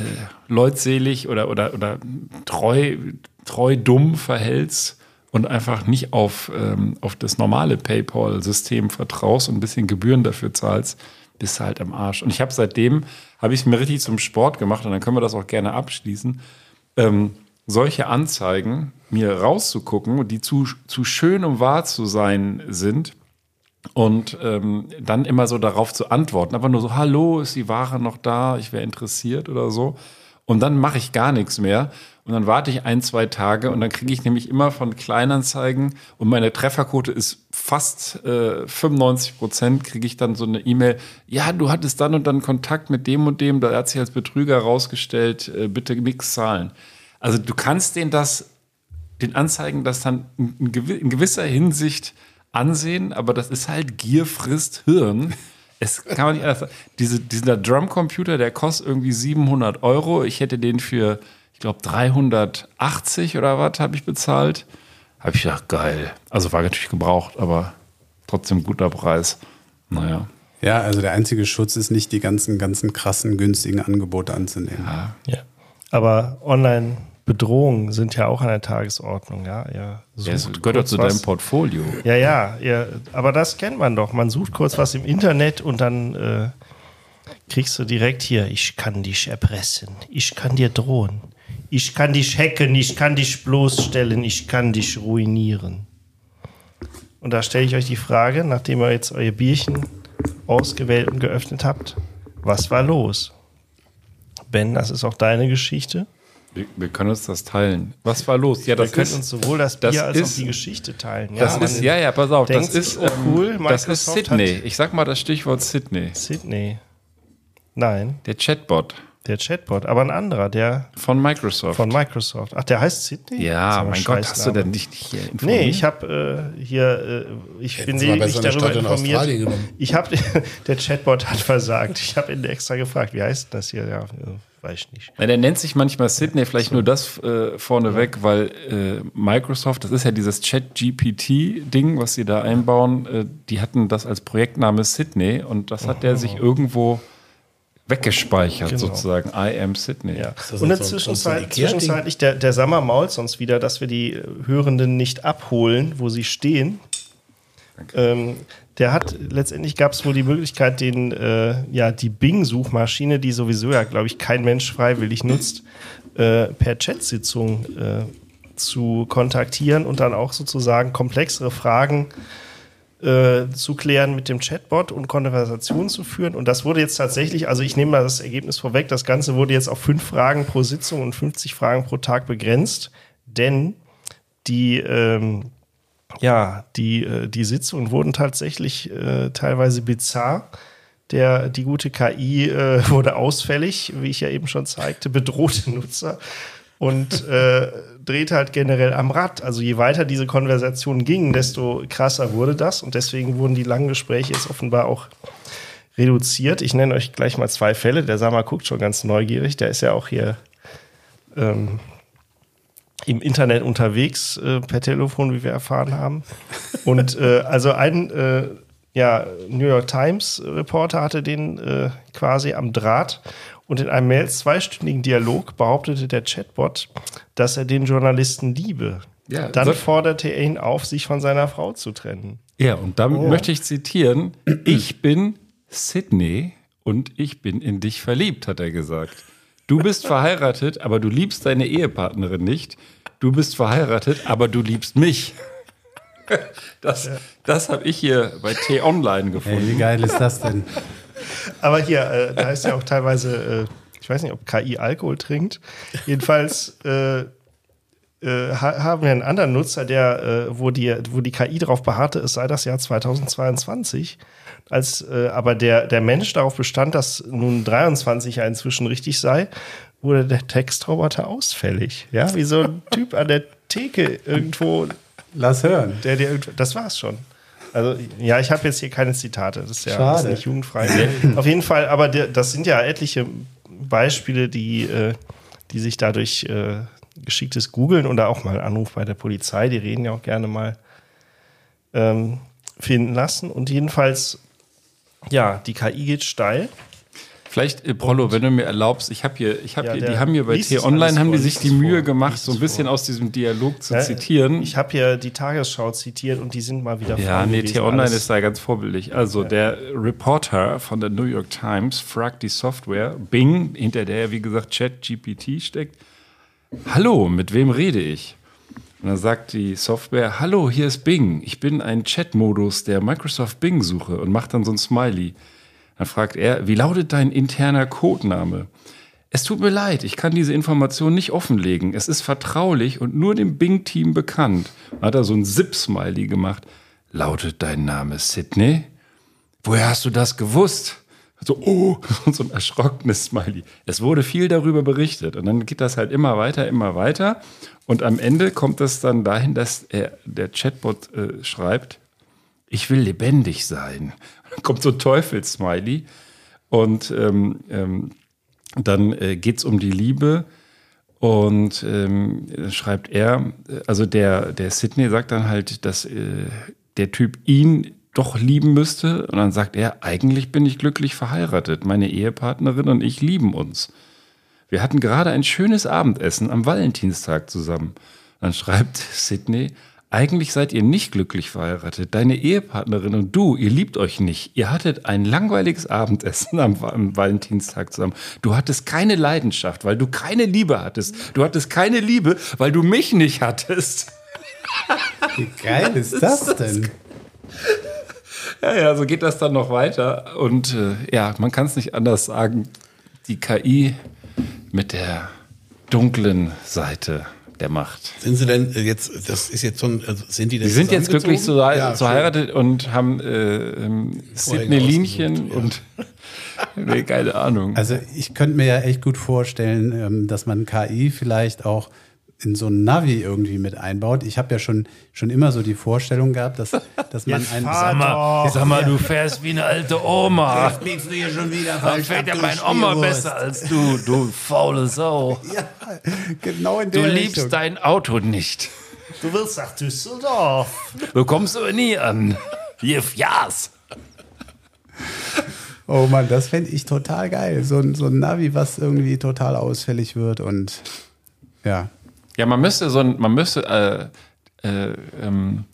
[SPEAKER 2] leutselig oder, oder, oder treu, treu dumm verhältst und einfach nicht auf, ähm, auf das normale PayPal-System vertraust und ein bisschen Gebühren dafür zahlst, bist du halt am Arsch. Und ich habe seitdem, habe ich es mir richtig zum Sport gemacht und dann können wir das auch gerne abschließen, ähm, solche Anzeigen mir rauszugucken, die zu, zu schön, um wahr zu sein sind, und ähm, dann immer so darauf zu antworten. Aber nur so, hallo, ist die Ware noch da? Ich wäre interessiert oder so. Und dann mache ich gar nichts mehr. Und dann warte ich ein, zwei Tage und dann kriege ich nämlich immer von Kleinanzeigen und meine Trefferquote ist fast äh, 95 Prozent, kriege ich dann so eine E-Mail, ja, du hattest dann und dann Kontakt mit dem und dem, da hat sich als Betrüger rausgestellt, äh, bitte nichts zahlen. Also du kannst denen das, den Anzeigen das dann in gewisser Hinsicht ansehen, aber das ist halt Gier frisst Hirn. Es kann man nicht anders sagen. Diese, dieser Drumcomputer, der kostet irgendwie 700 Euro. Ich hätte den für, ich glaube, 380 oder was habe ich bezahlt. Habe ich gedacht, geil. Also war natürlich gebraucht, aber trotzdem guter Preis. Naja.
[SPEAKER 4] Ja, also der einzige Schutz ist nicht die ganzen, ganzen krassen, günstigen Angebote anzunehmen.
[SPEAKER 7] Ja. Aber Online-Bedrohungen sind ja auch an der Tagesordnung, ja.
[SPEAKER 2] Ja, das
[SPEAKER 7] sucht
[SPEAKER 2] gehört doch zu
[SPEAKER 7] was-
[SPEAKER 2] deinem Portfolio.
[SPEAKER 7] Ja, ja, ja, aber das kennt man doch. Man sucht kurz was im Internet und dann äh, kriegst du direkt hier, ich kann dich erpressen, ich kann dir drohen, ich kann dich hacken, ich kann dich bloßstellen, ich kann dich ruinieren. Und da stelle ich euch die Frage, nachdem ihr jetzt euer Bierchen ausgewählt und geöffnet habt, was war los? Ben, das ist auch deine Geschichte.
[SPEAKER 2] Wir, wir können uns das teilen. Was war los? Ja,
[SPEAKER 7] Wir
[SPEAKER 2] das
[SPEAKER 7] können
[SPEAKER 2] ist,
[SPEAKER 7] uns sowohl das
[SPEAKER 2] das
[SPEAKER 7] Bier als
[SPEAKER 2] ist-
[SPEAKER 7] auch die Geschichte teilen.
[SPEAKER 2] das
[SPEAKER 7] man
[SPEAKER 2] ist, ja, ja, pass auf, das ist,
[SPEAKER 7] oh cool,
[SPEAKER 2] ähm, das ist
[SPEAKER 7] Microsoft
[SPEAKER 2] Sydney. Ich sag mal das Stichwort Sydney.
[SPEAKER 7] Sydney. Nein,
[SPEAKER 2] Der Chatbot
[SPEAKER 7] der Chatbot, aber ein anderer, der
[SPEAKER 2] von Microsoft.
[SPEAKER 7] von Microsoft. Ach, der heißt Sydney?
[SPEAKER 2] Ja, mein Gott, hast du denn nicht hier informiert?
[SPEAKER 7] Nee, ich habe äh, hier, äh, ich
[SPEAKER 6] Hätten
[SPEAKER 7] bin
[SPEAKER 6] Sie eine
[SPEAKER 7] darüber
[SPEAKER 6] Stadt in
[SPEAKER 7] informiert.
[SPEAKER 6] Genommen.
[SPEAKER 7] Ich habe, der Chatbot hat versagt. Ich habe ihn extra gefragt, wie heißt das hier? Ja, weiß ich nicht.
[SPEAKER 2] Ja, der nennt sich manchmal Sydney, vielleicht nur das äh, vorneweg, weil äh, Microsoft, das ist ja dieses Chat-GPT-Ding, was sie da einbauen, äh, die hatten das als Projektname Sydney und das hat der sich irgendwo weggespeichert,
[SPEAKER 7] Genau.
[SPEAKER 2] sozusagen. I am Sydney.
[SPEAKER 7] Ja. Und in
[SPEAKER 6] so
[SPEAKER 7] der
[SPEAKER 6] ein- so ein
[SPEAKER 7] Zwischenzeit,
[SPEAKER 6] Ikea-Ding?
[SPEAKER 7] zwischenzeitlich, der, der Sammer mault sonst wieder, dass wir die äh, Hörenden nicht abholen, wo sie stehen. Ähm, der hat, letztendlich gab es wohl die Möglichkeit, den, äh, ja, die Bing-Suchmaschine, die sowieso ja, glaube ich, kein Mensch freiwillig nutzt, äh, per Chatsitzung äh, zu kontaktieren und dann auch sozusagen komplexere Fragen äh, zu klären mit dem Chatbot und Konversationen zu führen. Und das wurde jetzt tatsächlich, also ich nehme mal das Ergebnis vorweg, das Ganze wurde jetzt auf fünf Fragen pro Sitzung und 50 Fragen pro Tag begrenzt, denn die, ähm, ja, die, äh, die Sitzungen wurden tatsächlich äh, teilweise bizarr. Der, die gute KI äh, wurde ausfällig, wie ich ja eben schon zeigte, bedrohte Nutzer und äh, dreht halt generell am Rad. Also je weiter diese Konversationen gingen, desto krasser wurde das und deswegen wurden die langen Gespräche jetzt offenbar auch reduziert. Ich nenne euch gleich mal zwei Fälle. Der Sama guckt schon ganz neugierig. Der ist ja auch hier ähm, im Internet unterwegs äh, per Telefon, wie wir erfahren haben. Und äh, also ein äh, ja, New York Times Reporter hatte den äh, quasi am Draht und in einem mehr als zweistündigen Dialog behauptete der Chatbot, dass er den Journalisten liebe.
[SPEAKER 2] Ja,
[SPEAKER 7] Dann
[SPEAKER 2] so-
[SPEAKER 7] forderte er ihn auf, sich von seiner Frau zu trennen.
[SPEAKER 2] Ja, und dann
[SPEAKER 7] Oh.
[SPEAKER 2] möchte ich zitieren: Ich bin Sydney und ich bin in dich verliebt, hat er gesagt. Du bist verheiratet, aber du liebst deine Ehepartnerin nicht. Du bist verheiratet, aber du liebst mich. Das, das habe ich hier bei T-Online
[SPEAKER 4] Ey, wie
[SPEAKER 2] gefunden.
[SPEAKER 4] geil ist das denn?
[SPEAKER 7] Aber hier, äh, da ist ja auch teilweise, äh, ich weiß nicht, ob KI Alkohol trinkt. Jedenfalls äh, äh, ha haben wir einen anderen Nutzer, der, äh, wo, die, wo die KI darauf beharrte, es sei das Jahr 2022. Als äh, aber der, der Mensch darauf bestand, dass nun 23 ja inzwischen richtig sei, wurde der Textroboter ausfällig. Ja, wie so ein Typ an der Theke irgendwo
[SPEAKER 4] Lass hören.
[SPEAKER 7] der irgendwo, das war's schon. Also, ja, ich habe jetzt hier keine Zitate. Das ist ja
[SPEAKER 4] Schade.
[SPEAKER 7] das ist nicht jugendfrei. Auf jeden Fall, aber der, das sind ja etliche Beispiele, die, äh, die sich dadurch äh, geschicktes Googeln oder auch mal Anruf bei der Polizei, die reden ja auch gerne mal, ähm, finden lassen. Und jedenfalls, ja, die KI geht steil.
[SPEAKER 2] Vielleicht, äh, Prollo, wenn du mir erlaubst, ich habe hier, ich habe
[SPEAKER 7] Ja,
[SPEAKER 2] hier, die haben hier bei T-Online, haben die sich die Mühe
[SPEAKER 7] vor,
[SPEAKER 2] gemacht, so ein bisschen
[SPEAKER 7] vor.
[SPEAKER 2] aus diesem Dialog zu
[SPEAKER 7] Ja,
[SPEAKER 2] zitieren.
[SPEAKER 7] Ich habe hier die Tagesschau zitiert und die sind mal wieder
[SPEAKER 2] Ja, nee. T-Online ist da ganz vorbildlich. Also der Reporter von der New York Times fragt die Software Bing, hinter der, wie gesagt, ChatGPT steckt. Hallo, mit wem rede ich? Und dann sagt die Software, hallo, hier ist Bing. Ich bin ein Chat-Modus der Microsoft Bing-Suche und macht dann so ein Smiley. Dann fragt er, wie lautet dein interner Codename? Es tut mir leid, ich kann diese Information nicht offenlegen. Es ist vertraulich und nur dem Bing-Team bekannt. Dann hat er so ein Zip-Smiley gemacht. Lautet dein Name Sydney? Woher hast du das gewusst? So, oh, so ein erschrockenes Smiley. Es wurde viel darüber berichtet. Und dann geht das halt immer weiter, immer weiter. Und am Ende kommt es dann dahin, dass er, der Chatbot äh, schreibt, ich will lebendig sein. Kommt so ein Teufels-Smiley. Und ähm, ähm, dann äh, geht es um die Liebe. Und ähm, schreibt er, also der, der Sydney sagt dann halt, dass äh, der Typ ihn doch lieben müsste. Und dann sagt er, eigentlich bin ich glücklich verheiratet. Meine Ehepartnerin und ich lieben uns. Wir hatten gerade ein schönes Abendessen am Valentinstag zusammen. Dann schreibt Sydney, eigentlich seid ihr nicht glücklich verheiratet. Deine Ehepartnerin und du, ihr liebt euch nicht. Ihr hattet ein langweiliges Abendessen am, am Valentinstag zusammen. Du hattest keine Leidenschaft, weil du keine Liebe hattest. Du hattest keine Liebe, weil du mich nicht hattest.
[SPEAKER 4] Wie geil ist das denn?
[SPEAKER 2] Ja, ja, so geht das dann noch weiter. Und äh, ja, man kann es nicht anders sagen. Die KI mit der dunklen Seite der Macht.
[SPEAKER 6] Sind sie denn äh, jetzt, das ist jetzt so ein, also sind die denn
[SPEAKER 2] Die sind jetzt glücklich so,
[SPEAKER 6] zusammengezogen?
[SPEAKER 2] so heiratet und haben äh, ähm, Sidney Linchen
[SPEAKER 6] ja.
[SPEAKER 2] und nee, keine Ahnung.
[SPEAKER 4] Also ich könnte mir ja echt gut vorstellen, ähm, dass man KI vielleicht auch in so ein Navi irgendwie mit einbaut. Ich habe ja schon, schon immer so die Vorstellung gehabt, dass, dass man ein...
[SPEAKER 2] Sag mal, sag mal, du fährst wie eine alte Oma.
[SPEAKER 4] biegst du hier schon wieder
[SPEAKER 2] Dann fährt ja mein Oma besser als du, du faule Sau.
[SPEAKER 4] Ja, genau in
[SPEAKER 2] Du
[SPEAKER 4] der
[SPEAKER 2] liebst
[SPEAKER 4] Richtung.
[SPEAKER 2] dein Auto nicht.
[SPEAKER 7] Du willst nach Düsseldorf.
[SPEAKER 2] Du kommst aber nie an. Jif, jas.
[SPEAKER 4] Oh Mann, das fände ich total geil. So, so ein Navi, was irgendwie total ausfällig wird und ja.
[SPEAKER 2] Ja, man müsste so ein, man müsste äh, äh, ähm,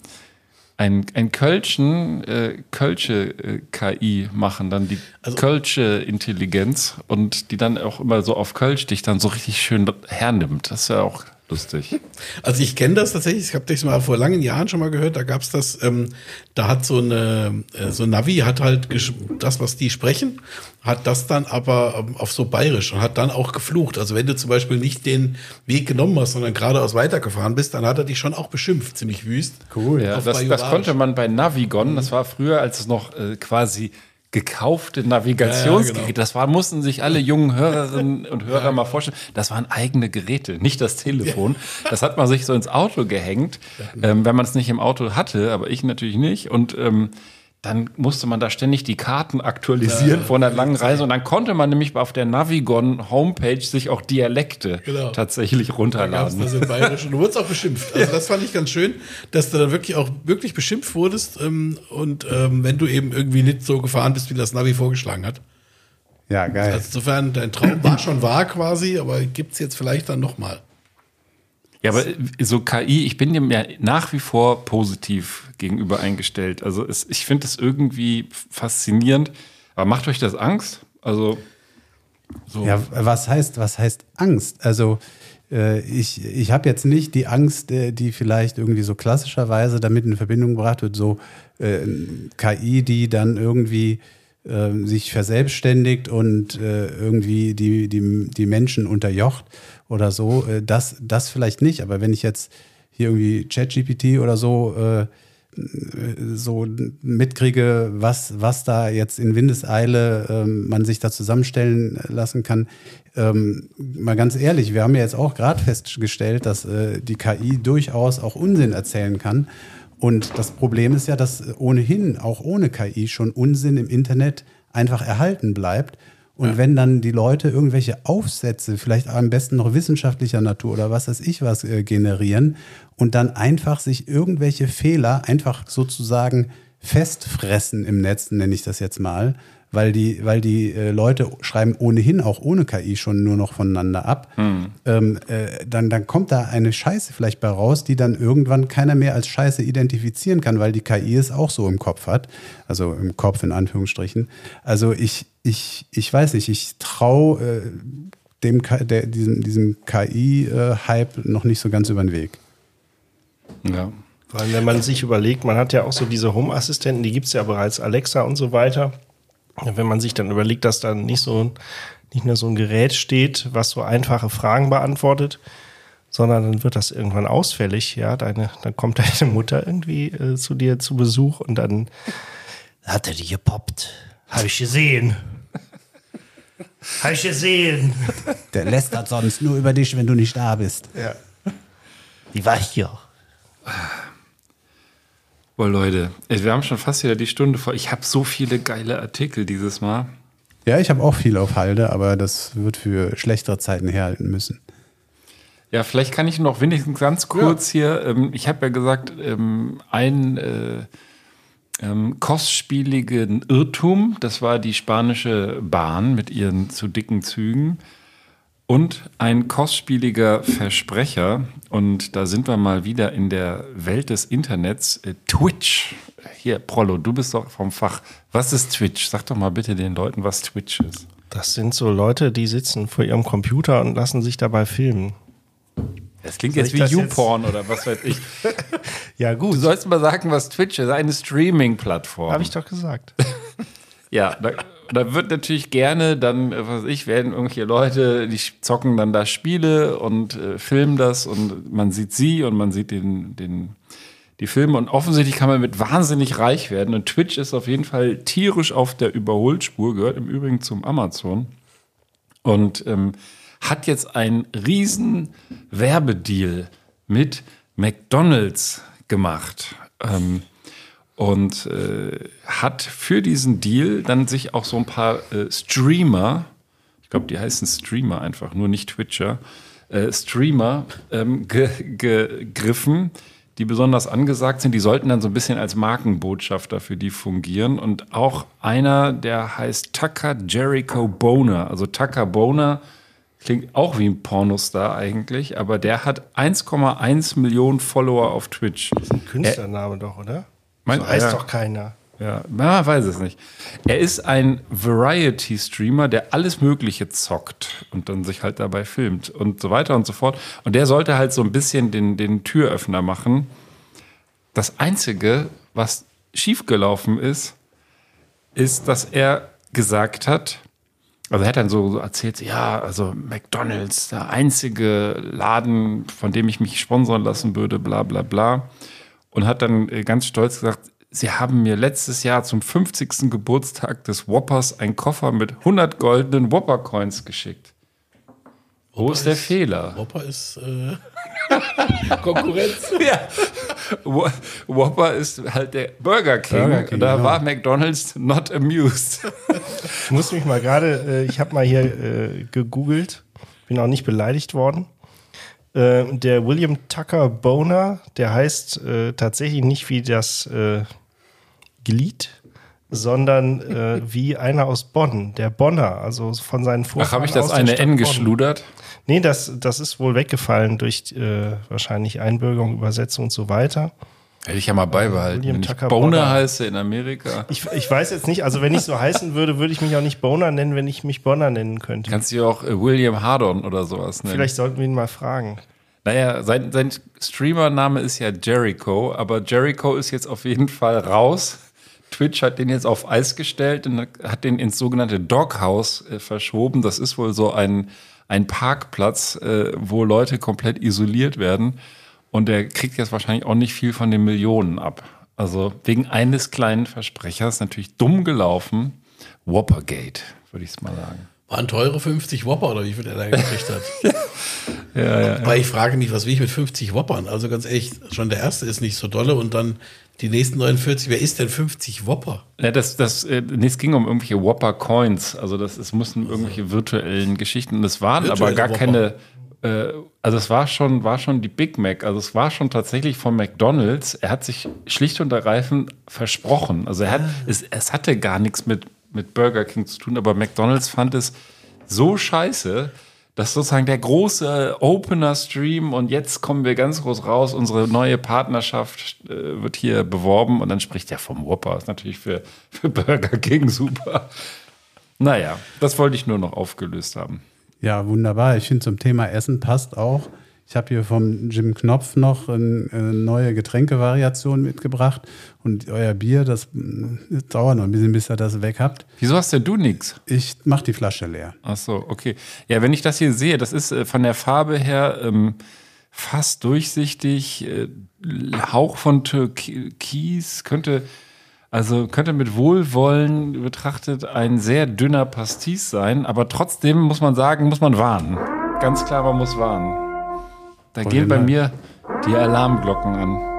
[SPEAKER 2] ein, ein Kölschen, äh, Kölsche äh, KI machen, dann die Kölsche Intelligenz und die dann auch immer so auf Kölsch dich dann so richtig schön hernimmt. Das wäre auch lustig.
[SPEAKER 6] Also ich kenne das tatsächlich, ich habe das mal vor langen Jahren schon mal gehört, da gab's das, ähm, da hat so eine, äh, so ein Navi hat halt das, was die sprechen, hat das dann aber ähm, auf so bayerisch und hat dann auch geflucht. Also wenn du zum Beispiel nicht den Weg genommen hast, sondern geradeaus weitergefahren bist, dann hat er dich schon auch beschimpft, ziemlich wüst.
[SPEAKER 4] Cool.
[SPEAKER 2] Ja, das, das konnte man bei Navigon, das war früher, als es noch äh, quasi gekaufte Navigationsgeräte,
[SPEAKER 6] Ja, ja, genau.
[SPEAKER 2] das war, mussten sich alle jungen Hörerinnen und Hörer mal vorstellen, das waren eigene Geräte, nicht das Telefon. Das hat man sich so ins Auto gehängt, ähm, wenn man es nicht im Auto hatte, aber ich natürlich nicht. Und ähm, dann musste man da ständig die Karten aktualisieren vor einer langen Reise und dann konnte man nämlich auf der Navigon Homepage sich auch Dialekte
[SPEAKER 6] Genau.
[SPEAKER 2] tatsächlich
[SPEAKER 6] Da gab's
[SPEAKER 2] runterladen.
[SPEAKER 6] das in Bayerisch und du wurdest auch beschimpft. Also das fand ich ganz schön, dass du dann wirklich auch wirklich beschimpft wurdest ähm, und ähm, wenn du eben irgendwie nicht so gefahren bist, wie das Navi vorgeschlagen hat.
[SPEAKER 4] Ja, geil.
[SPEAKER 6] Also insofern, dein Traum war schon wahr quasi, aber gibt's jetzt vielleicht dann nochmal.
[SPEAKER 2] Ja, aber so KI, ich bin dem ja nach wie vor positiv gegenüber eingestellt. Also es, ich finde es irgendwie faszinierend. Aber macht euch das Angst? Also so.
[SPEAKER 4] Ja, was heißt, was heißt Angst? Also äh, ich, ich habe jetzt nicht die Angst, äh, die vielleicht irgendwie so klassischerweise damit in Verbindung gebracht wird, so äh, KI, die dann irgendwie äh, sich verselbstständigt und äh, irgendwie die, die, die Menschen unterjocht oder so. Äh, das, das vielleicht nicht, aber wenn ich jetzt hier irgendwie ChatGPT oder so äh, so mitkriege, was, was da jetzt in Windeseile ähm, man sich da zusammenstellen lassen kann. Ähm, mal ganz ehrlich, wir haben ja jetzt auch gerade festgestellt, dass äh, die KI durchaus auch Unsinn erzählen kann. Und das Problem ist ja, dass ohnehin auch ohne KI schon Unsinn im Internet einfach erhalten bleibt. Und wenn dann die Leute irgendwelche Aufsätze, vielleicht am besten noch wissenschaftlicher Natur oder was weiß ich was, äh, generieren und dann einfach sich irgendwelche Fehler einfach sozusagen festfressen im Netz, nenne ich das jetzt mal, weil die, weil die äh, Leute schreiben ohnehin auch ohne KI schon nur noch voneinander ab, ähm, äh, dann, dann kommt da eine Scheiße vielleicht bei raus, die dann irgendwann keiner mehr als Scheiße identifizieren kann, weil die KI es auch so im Kopf hat. Also im Kopf in Anführungsstrichen. Also ich, ich, ich weiß nicht, ich traue äh, dem, K- der, diesem, diesem KI-Hype noch nicht so ganz über den Weg.
[SPEAKER 2] Ja.
[SPEAKER 7] Vor allem, wenn man sich überlegt, man hat ja auch so diese Home-Assistenten, die gibt es ja bereits, Alexa und so weiter. Wenn man sich dann überlegt, dass da nicht so nicht nur so ein Gerät steht, was so einfache Fragen beantwortet, sondern dann wird das irgendwann ausfällig, ja, deine, dann kommt deine Mutter irgendwie äh, zu dir zu Besuch und dann hat er die gepoppt. Habe ich gesehen. Habe ich gesehen.
[SPEAKER 4] Der lästert sonst nur über dich, wenn du nicht da bist.
[SPEAKER 7] Ja. Die war hier.
[SPEAKER 2] Boah, Leute, wir haben schon fast wieder die Stunde vor. Ich habe so viele geile Artikel dieses Mal.
[SPEAKER 4] Ja, ich habe auch viel auf Halde, aber das wird für schlechtere Zeiten herhalten müssen.
[SPEAKER 2] Ja, vielleicht kann ich noch wenigstens ganz kurz hier, ähm, ich habe ja gesagt, ähm, ein äh, ähm, kostspieligen Irrtum, das war die spanische Bahn mit ihren zu dicken Zügen. Und ein kostspieliger Versprecher, und da sind wir mal wieder in der Welt des Internets, äh, Twitch. Hier, Prollo, du bist doch vom Fach. Was ist Twitch? Sag doch mal bitte den Leuten, was Twitch ist.
[SPEAKER 7] Das sind so Leute, die sitzen vor ihrem Computer und lassen sich dabei filmen.
[SPEAKER 2] Das klingt
[SPEAKER 7] Soll
[SPEAKER 2] jetzt wie YouPorn oder was weiß ich.
[SPEAKER 7] Ja,
[SPEAKER 2] Du
[SPEAKER 7] gut.
[SPEAKER 2] sollst mal sagen, was Twitch ist. Eine Streaming-Plattform.
[SPEAKER 7] Habe ich doch gesagt.
[SPEAKER 2] Ja, da, da wird natürlich gerne dann, äh, was ich, werden irgendwelche Leute, die zocken dann da Spiele und äh, filmen das und man sieht sie und man sieht den, den, die Filme und offensichtlich kann man mit wahnsinnig reich werden und Twitch ist auf jeden Fall tierisch auf der Überholspur, gehört im Übrigen zum Amazon und ähm, hat jetzt einen riesen Werbedeal mit McDonald's gemacht. Ähm, und äh, hat für diesen Deal dann sich auch so ein paar äh, Streamer, ich glaube, die heißen Streamer einfach, nur nicht Twitcher, äh, Streamer ähm, ge gegriffen, die besonders angesagt sind. Die sollten dann so ein bisschen als Markenbotschafter für die fungieren. Und auch einer, der heißt Tucker Jericho Boner. Also Tucker Boner klingt auch wie ein Pornostar eigentlich, aber der hat 1,1 Millionen Follower auf Twitch.
[SPEAKER 7] Künstlername doch, oder?
[SPEAKER 2] Mein-
[SPEAKER 7] so heißt
[SPEAKER 2] ja.
[SPEAKER 7] doch keiner.
[SPEAKER 2] Ja, man weiß es nicht. Er ist ein Variety-Streamer, der alles Mögliche zockt und dann sich halt dabei filmt und so weiter und so fort. Und der sollte halt so ein bisschen den, den Türöffner machen. Das Einzige, was schiefgelaufen ist, ist, dass er gesagt hat, also er hat dann so erzählt, ja, also McDonald's, der einzige Laden, von dem ich mich sponsern lassen würde, bla bla bla. Und hat dann äh, ganz stolz gesagt, sie haben mir letztes Jahr zum 50. Geburtstag des Whoppers einen Koffer mit 100 goldenen Whopper-Coins geschickt. Wo ist der Fehler?
[SPEAKER 6] Whopper ist äh, Konkurrenz.
[SPEAKER 2] Ja. Wh- Whopper ist halt der Burger King.
[SPEAKER 4] Burger King,
[SPEAKER 2] da
[SPEAKER 4] genau.
[SPEAKER 2] war McDonald's not amused.
[SPEAKER 7] Ich muss mich mal gerade, äh, ich habe mal hier äh, gegoogelt, bin auch nicht beleidigt worden. Äh, der William Tucker Boner, der heißt äh, tatsächlich nicht wie das äh, Glied, sondern äh, wie einer aus Bonn, der Bonner, also von seinen Vorfahren.
[SPEAKER 2] Ach, habe ich das eine N
[SPEAKER 7] Bonn.
[SPEAKER 2] geschludert?
[SPEAKER 7] Nee, das, das ist wohl weggefallen durch äh, wahrscheinlich Einbürgerung, Übersetzung und so weiter.
[SPEAKER 2] Hätte ich ja mal beibehalten.
[SPEAKER 7] William
[SPEAKER 2] Wenn ich
[SPEAKER 7] Tucker
[SPEAKER 2] Boner
[SPEAKER 7] Bonner.
[SPEAKER 2] heiße in Amerika.
[SPEAKER 7] Ich, ich weiß jetzt nicht, also wenn ich so heißen würde, würde ich mich auch nicht Boner nennen, wenn ich mich Bonner nennen könnte.
[SPEAKER 2] Kannst du ja auch äh, William Hardon oder sowas nennen.
[SPEAKER 7] Vielleicht sollten wir ihn mal fragen.
[SPEAKER 2] Naja, sein, sein Streamer-Name ist ja Jericho, aber Jericho ist jetzt auf jeden Fall raus. Twitch hat den jetzt auf Eis gestellt und hat den ins sogenannte Doghouse äh, verschoben. Das ist wohl so ein, ein Parkplatz, äh, wo Leute komplett isoliert werden. Und der kriegt jetzt wahrscheinlich auch nicht viel von den Millionen ab. Also wegen eines kleinen Versprechers natürlich dumm gelaufen. Whoppergate, würde ich es mal sagen.
[SPEAKER 6] Waren teure 50 Whopper oder wie viel er da gekriegt hat? ja, ja, Weil ich frage mich, was will ich mit 50 Whoppern? Also ganz ehrlich, schon der erste ist nicht so dolle und dann die nächsten 49. Wer ist denn 50 Whopper?
[SPEAKER 2] Ja, das, das, äh, nee, es ging um irgendwelche Whopper Coins. Also das, es mussten irgendwelche virtuellen Geschichten. Das waren aber
[SPEAKER 6] Virtuelle
[SPEAKER 2] gar
[SPEAKER 6] Whopper.
[SPEAKER 2] keine. Äh, also es war schon, war schon die Big Mac. Also es war schon tatsächlich von McDonald's. Er hat sich schlicht und ergreifend versprochen. Also er hat, es, es hatte gar nichts mit, mit Burger King zu tun, aber McDonald's fand es so scheiße, dass sozusagen der große Opener-Stream und jetzt kommen wir ganz groß raus, unsere neue Partnerschaft äh, wird hier beworben und dann spricht er vom Whopper. Ist natürlich für, für Burger King super. Naja, das wollte ich nur noch aufgelöst haben.
[SPEAKER 4] Ja, wunderbar. Ich finde zum Thema Essen passt auch. Ich habe hier vom Jim Knopf noch eine neue Getränkevariation mitgebracht. Und euer Bier, das, das dauert noch ein bisschen, bis ihr das weg habt.
[SPEAKER 2] Wieso hast denn du nichts?
[SPEAKER 4] Ich mache die Flasche leer.
[SPEAKER 2] Ach so, okay. Ja, wenn ich das hier sehe, das ist äh, von der Farbe her ähm, fast durchsichtig, äh, Hauch von Türkis, könnte, also könnte mit Wohlwollen betrachtet ein sehr dünner Pastis sein, aber trotzdem muss man sagen, muss man warnen. Ganz klar, man muss warnen. Da
[SPEAKER 4] Wollen
[SPEAKER 2] gehen bei mir die Alarmglocken an.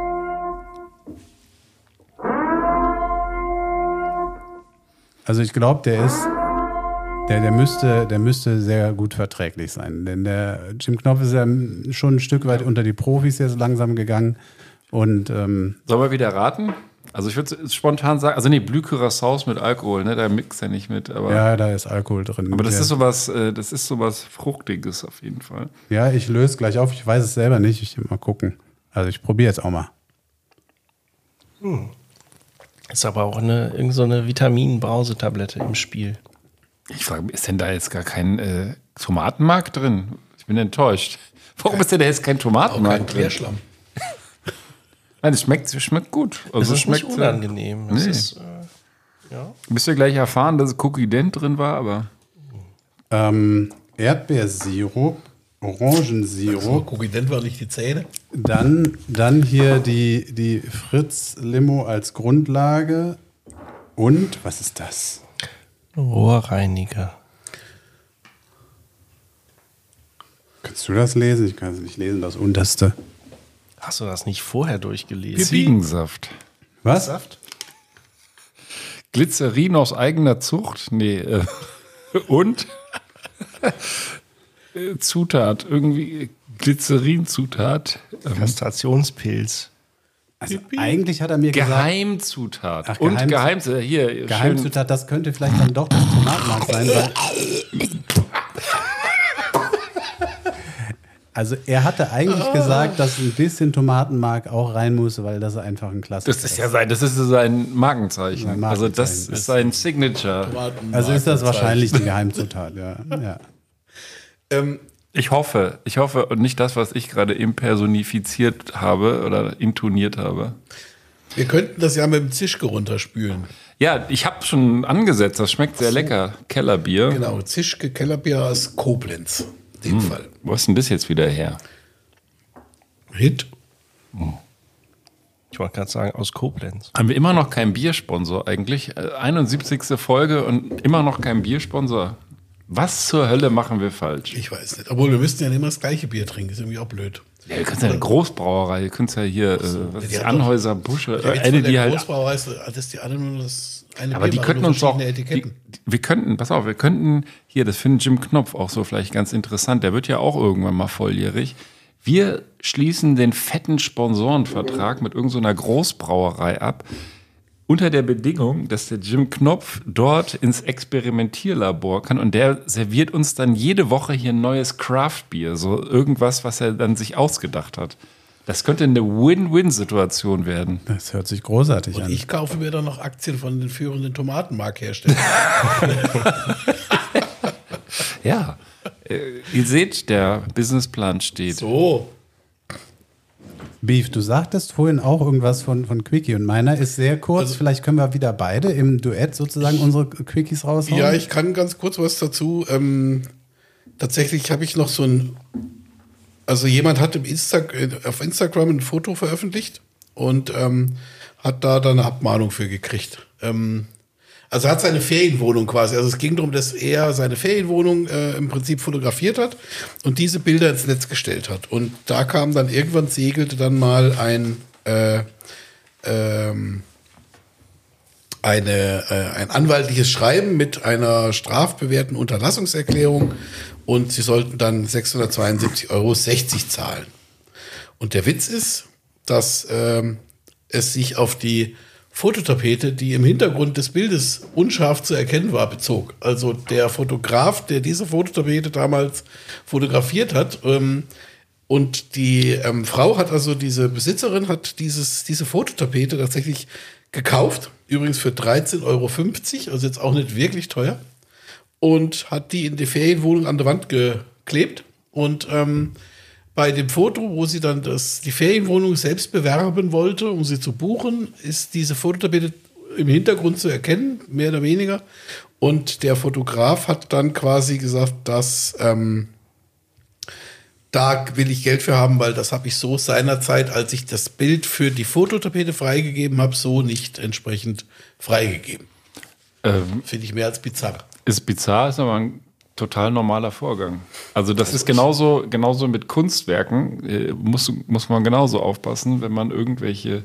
[SPEAKER 4] Also ich glaube, der ist, der, der müsste, der müsste sehr gut verträglich sein. Denn der Jim Knopf ist ja schon ein Stück weit unter die Profis jetzt langsam gegangen. Und ähm,
[SPEAKER 2] Sollen wir wieder raten? Also ich würde spontan sagen, also nee, Blühcuraçaus mit Alkohol, ne, da mixt er nicht mit, aber,
[SPEAKER 4] ja, da ist Alkohol drin.
[SPEAKER 2] aber das
[SPEAKER 4] Der-
[SPEAKER 2] ist sowas, äh, das ist sowas Fruchtiges auf jeden Fall.
[SPEAKER 4] Ja, ich löse gleich auf. Ich weiß es selber nicht. Ich mal gucken. Also ich probiere jetzt auch mal.
[SPEAKER 7] Ist aber auch eine, irgend so eine Vitamin-Brausetablette im Spiel.
[SPEAKER 2] Ich frage mich, ist denn da jetzt gar kein äh, Tomatenmark drin? Ich bin enttäuscht. Warum ist denn da jetzt kein
[SPEAKER 6] Auch
[SPEAKER 2] Tomatenmark
[SPEAKER 6] kein
[SPEAKER 2] drin?
[SPEAKER 6] Klärschlamm.
[SPEAKER 2] Nein, es schmeckt, es schmeckt gut.
[SPEAKER 7] Es
[SPEAKER 2] Also
[SPEAKER 7] ist
[SPEAKER 2] schmeckt
[SPEAKER 7] nicht
[SPEAKER 2] äh,
[SPEAKER 7] unangenehm. Es
[SPEAKER 2] nee.
[SPEAKER 7] ist, äh,
[SPEAKER 2] Müsst ihr gleich erfahren, dass Cookie Dent drin war, aber
[SPEAKER 4] Ähm, Erdbeersirup, Orangensirup,
[SPEAKER 6] Cookie Dent war nicht die Zähne.
[SPEAKER 4] dann, dann hier die, die Fritz-Limo als Grundlage. Und, was ist das?
[SPEAKER 7] Rohrreiniger.
[SPEAKER 4] Kannst du das lesen? Ich kann es nicht lesen, das unterste.
[SPEAKER 7] Hast du das nicht vorher durchgelesen?
[SPEAKER 2] Ziegensaft.
[SPEAKER 4] Was?
[SPEAKER 7] Saft?
[SPEAKER 2] Glycerin aus eigener Zucht? Nee. Äh, und? Äh, Zutat. Irgendwie Glycerin-Zutat. Ähm,
[SPEAKER 7] Kastrationspilz.
[SPEAKER 4] Also eigentlich hat er mir gesagt,
[SPEAKER 2] Geheimzutat.
[SPEAKER 4] Ach,
[SPEAKER 2] und
[SPEAKER 4] Geheimzutat.
[SPEAKER 2] Geheimzutat. Hier, schön.
[SPEAKER 4] Geheimzutat, das könnte vielleicht dann doch das Tomatenmark sein, weil. Also er hatte eigentlich gesagt, dass ein bisschen Tomatenmark auch rein muss, weil das einfach ein Klassiker
[SPEAKER 2] Das ist ja sein, das ist sein Markenzeichen.
[SPEAKER 4] Sein
[SPEAKER 2] Also das
[SPEAKER 4] Markenzeichen.
[SPEAKER 2] ist sein Signature.
[SPEAKER 4] Also ist das wahrscheinlich die Geheimzutat, ja. ja.
[SPEAKER 6] Ähm,
[SPEAKER 2] Ich hoffe, ich hoffe und nicht das, was ich gerade impersonifiziert habe oder intoniert habe.
[SPEAKER 6] wir könnten das ja mit dem Zischke runterspülen.
[SPEAKER 2] Ja, ich habe schon angesetzt, das schmeckt sehr lecker. Kellerbier.
[SPEAKER 6] Genau, Zischke Kellerbier aus Koblenz. In dem Fall.
[SPEAKER 2] Wo ist denn das jetzt wieder her?
[SPEAKER 6] Hit.
[SPEAKER 7] Ich wollte gerade sagen, aus Koblenz.
[SPEAKER 2] Haben wir immer noch keinen Biersponsor eigentlich? Äh, 71. Folge und immer noch keinen Biersponsor. Was zur Hölle machen wir falsch?
[SPEAKER 6] Ich weiß nicht. Obwohl, wir müssten ja nicht immer das gleiche Bier trinken. Ist irgendwie auch blöd.
[SPEAKER 2] Ja, ihr könnt ja eine Großbrauerei, ihr könnt ja hier, äh, was
[SPEAKER 6] die
[SPEAKER 2] ist Anhäuser, Busche, äh, eine, die halt.
[SPEAKER 6] Großbrauerei ist, dass die nur das eine
[SPEAKER 2] Aber die könnten uns auch. Die, wir könnten, pass auf, wir könnten hier, das findet Jim Knopf auch so vielleicht ganz interessant. Der wird ja auch irgendwann mal volljährig. Wir schließen den fetten Sponsorenvertrag mit irgendeiner Großbrauerei ab. Unter der Bedingung, dass der Jim Knopf dort ins Experimentierlabor kann und der serviert uns dann jede Woche hier ein neues Craft-Bier, so irgendwas, was er dann sich ausgedacht hat. Das könnte eine Win-Win-Situation werden.
[SPEAKER 4] Das hört sich großartig
[SPEAKER 6] Und
[SPEAKER 4] an.
[SPEAKER 6] ich kaufe mir dann noch Aktien von den führenden Tomatenmarkherstellern.
[SPEAKER 2] Ja. Äh, ihr seht, der Businessplan steht.
[SPEAKER 6] so.
[SPEAKER 4] Beef, du sagtest vorhin auch irgendwas von, von Quickie und meiner ist sehr kurz.
[SPEAKER 6] Also-
[SPEAKER 4] Vielleicht können wir wieder beide im Duett sozusagen unsere Quickies raushauen.
[SPEAKER 6] Ja, ich kann ganz kurz was dazu. Ähm, tatsächlich habe ich noch so ein. Also jemand hat Insta äh, auf Instagram ein Foto veröffentlicht und ähm, hat da dann eine Abmahnung für gekriegt. Ähm, also hat seine Ferienwohnung quasi. Also es ging darum, dass er seine Ferienwohnung äh, im Prinzip fotografiert hat und diese Bilder ins Netz gestellt hat. Und da kam dann irgendwann segelte dann mal ein äh, ähm, eine, äh, ein anwaltliches Schreiben mit einer strafbewährten Unterlassungserklärung und sie sollten dann 672,60 Euro zahlen. Und der Witz ist, dass ähm, es sich auf die Fototapete, die im Hintergrund des Bildes unscharf zu erkennen war, bezog. Also der Fotograf, der diese Fototapete damals fotografiert hat, ähm, und die ähm, Frau hat also, diese Besitzerin hat dieses, diese Fototapete tatsächlich gekauft, übrigens für 13,50 Euro, also jetzt auch nicht wirklich teuer, und hat die in die Ferienwohnung an der Wand geklebt. Und ähm, bei dem Foto, wo sie dann das, die Ferienwohnung selbst bewerben wollte, um sie zu buchen, ist diese Fototapete im Hintergrund zu erkennen, mehr oder weniger. Und der Fotograf hat dann quasi gesagt, dass ähm, da will ich Geld für haben, weil das habe ich so seinerzeit, als ich das Bild für die Fototapete freigegeben habe, so nicht entsprechend freigegeben.
[SPEAKER 2] Ähm,
[SPEAKER 6] Finde ich mehr als bizarr.
[SPEAKER 2] Ist bizarr, ist aber ein total normaler Vorgang. Also das ist genauso, genauso mit Kunstwerken, äh, muss, muss man genauso aufpassen, wenn man irgendwelche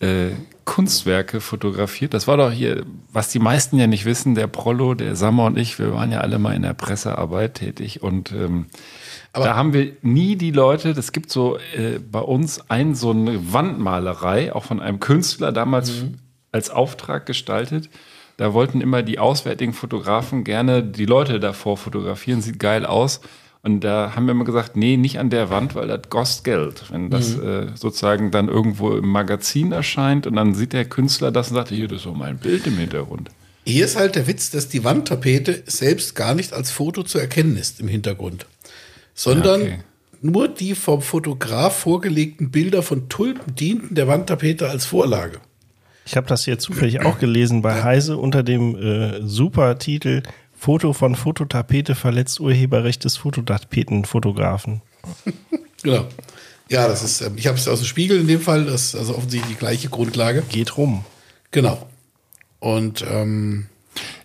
[SPEAKER 2] äh, Kunstwerke fotografiert. Das war doch hier, was die meisten ja nicht wissen, der Prollo, der Sammer und ich, wir waren ja alle mal in der Pressearbeit tätig und ähm, da haben wir nie die Leute, das gibt so äh, bei uns ein, so eine Wandmalerei, auch von einem Künstler, damals als Auftrag gestaltet. Da wollten immer die auswärtigen Fotografen gerne die Leute davor fotografieren, sieht geil aus. Und da haben wir immer gesagt, nee, nicht an der Wand, weil das kostet Geld. Wenn das äh, sozusagen dann irgendwo im Magazin erscheint und dann sieht der Künstler das und sagt, hier, das ist so mein Bild im Hintergrund.
[SPEAKER 6] Hier ist halt der Witz, dass die Wandtapete selbst gar nicht als Foto zu erkennen ist im Hintergrund, sondern
[SPEAKER 2] Okay.
[SPEAKER 6] nur die vom Fotograf vorgelegten Bilder von Tulpen dienten der Wandtapete als Vorlage.
[SPEAKER 7] Ich habe das hier zufällig auch gelesen bei Heise unter dem äh, super Titel Foto von Fototapete verletzt Urheberrecht des Fototapetenfotografen.
[SPEAKER 6] Genau. Ja, das ist, ähm, ich habe es aus dem Spiegel in dem Fall, das ist also offensichtlich die gleiche Grundlage.
[SPEAKER 7] Geht rum.
[SPEAKER 6] Genau. Und ähm,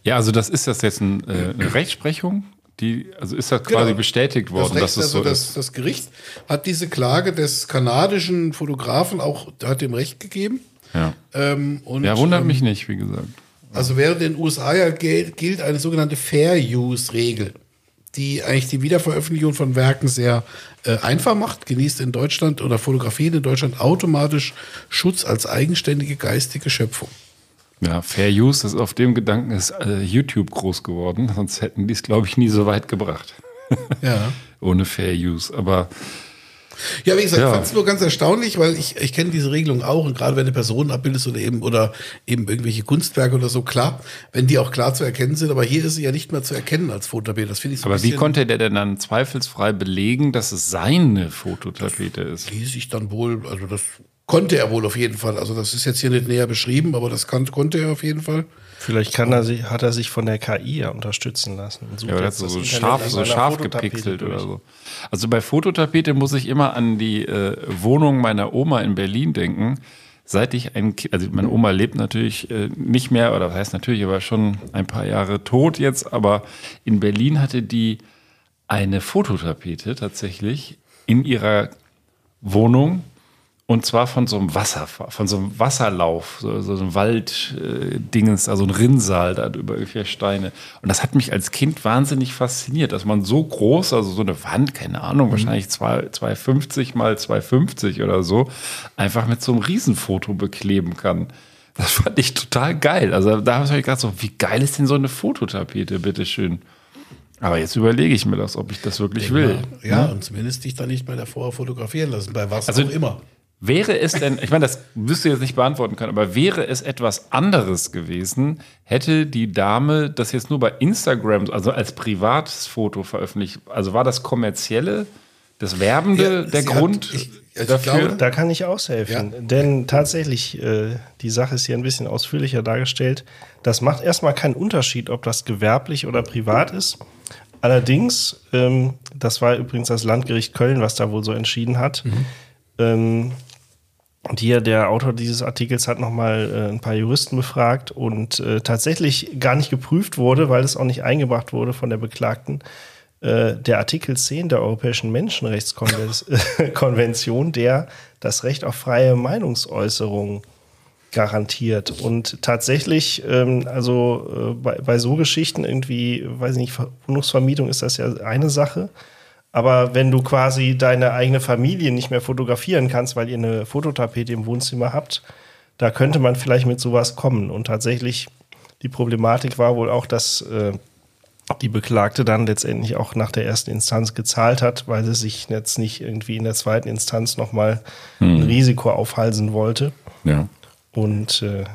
[SPEAKER 2] Ja, also das ist das jetzt ein, äh, eine Rechtsprechung, die, also ist das quasi
[SPEAKER 6] Genau.
[SPEAKER 2] bestätigt
[SPEAKER 6] das,
[SPEAKER 2] worden,
[SPEAKER 6] Recht,
[SPEAKER 2] dass es
[SPEAKER 6] also
[SPEAKER 2] so
[SPEAKER 6] das,
[SPEAKER 2] ist.
[SPEAKER 6] das Gericht hat diese Klage des kanadischen Fotografen auch, hat dem Recht gegeben.
[SPEAKER 2] Ja.
[SPEAKER 6] Ähm, und,
[SPEAKER 2] ja, wundert
[SPEAKER 6] ähm,
[SPEAKER 2] mich nicht, wie gesagt.
[SPEAKER 6] Also während in den USA ja gilt, eine sogenannte Fair Use Regel, die eigentlich die Wiederveröffentlichung von Werken sehr äh, einfach macht, genießt in Deutschland oder Fotografien in Deutschland automatisch Schutz als eigenständige geistige Schöpfung.
[SPEAKER 2] Ja, Fair Use ist auf dem Gedanken ist äh, YouTube groß geworden, sonst hätten die es, glaube ich, nie so weit gebracht.
[SPEAKER 6] Ja.
[SPEAKER 2] Ohne Fair Use. Aber
[SPEAKER 6] Ja, wie gesagt,
[SPEAKER 2] Ja.
[SPEAKER 6] ich fand es nur ganz erstaunlich, weil ich, ich kenne diese Regelung auch und gerade wenn du Personen abbildest oder eben oder eben irgendwelche Kunstwerke oder so, klar, wenn die auch klar zu erkennen sind, aber hier ist sie ja nicht mehr zu erkennen als Fototapete. Das finde ich so
[SPEAKER 2] Aber wie konnte der denn dann zweifelsfrei belegen, dass es seine Fototapete ist?
[SPEAKER 6] ließ sich dann wohl, also das konnte er wohl auf jeden Fall. Also das ist jetzt hier nicht näher beschrieben, aber das kann, konnte er auf jeden Fall.
[SPEAKER 7] Vielleicht kann er sich, hat er sich von der KI ja unterstützen lassen. und sucht
[SPEAKER 2] Ja,
[SPEAKER 7] jetzt
[SPEAKER 2] das so
[SPEAKER 7] Internet
[SPEAKER 2] scharf, so scharf gepixelt oder
[SPEAKER 7] durch.
[SPEAKER 2] so. Also bei Fototapete muss ich immer an die äh, Wohnung meiner Oma in Berlin denken. Seit ich ein Kind, also meine Oma lebt natürlich äh, nicht mehr, oder was heißt natürlich, aber schon ein paar Jahre tot jetzt, aber in Berlin hatte die eine Fototapete tatsächlich in ihrer Wohnung und zwar von so einem Wasser, von so einem Wasserlauf, so, so einem Walddingens, also ein Rinnsal da über irgendwelche Steine. Und das hat mich als Kind wahnsinnig fasziniert, dass man so groß, also so eine Wand, keine Ahnung, wahrscheinlich zwei- 250 mal 250 oder so, einfach mit so einem Riesenfoto bekleben kann. Das fand ich total geil. Also da habe ich gedacht, so, wie geil ist denn so eine Fototapete, bitteschön. Aber jetzt überlege ich mir das, ob ich das wirklich will.
[SPEAKER 6] Ja, und zumindest dich dann nicht mehr davor fotografieren lassen, bei was
[SPEAKER 2] Also-
[SPEAKER 6] auch immer.
[SPEAKER 2] Wäre es denn, ich meine, das wirst du jetzt nicht beantworten können, aber wäre es etwas anderes gewesen, hätte die Dame das jetzt nur bei Instagram, also als privates Foto veröffentlicht? Also war das kommerzielle, das Werbende
[SPEAKER 6] Ja,
[SPEAKER 2] der
[SPEAKER 6] sie hat-
[SPEAKER 2] Grund
[SPEAKER 6] ich- ich
[SPEAKER 2] dafür?
[SPEAKER 6] glaube,
[SPEAKER 7] Da kann ich aushelfen, denn tatsächlich, äh, die Sache ist hier ein bisschen ausführlicher dargestellt. Das macht erstmal keinen Unterschied, ob das gewerblich oder privat ist. Allerdings, ähm, das war übrigens das Landgericht Köln, was da wohl so entschieden hat. Ähm, und hier der Autor dieses Artikels hat nochmal äh, ein paar Juristen befragt und äh, tatsächlich gar nicht geprüft wurde, weil es auch nicht eingebracht wurde von der Beklagten. Äh, der Artikel 10 der Europäischen Menschenrechtskonvention, der das Recht auf freie Meinungsäußerung garantiert. Und tatsächlich, ähm, also äh, bei, bei so Geschichten irgendwie, weiß ich nicht, Wohnungsvermietung ist das ja eine Sache. Aber wenn du quasi deine eigene Familie nicht mehr fotografieren kannst, weil ihr eine Fototapete im Wohnzimmer habt, da könnte man vielleicht mit sowas kommen. Und tatsächlich, die Problematik war wohl auch, dass äh, die Beklagte dann letztendlich auch nach der ersten Instanz gezahlt hat, weil sie sich jetzt nicht irgendwie in der zweiten Instanz nochmal ein Risiko aufhalsen wollte.
[SPEAKER 2] Ja.
[SPEAKER 7] Und äh,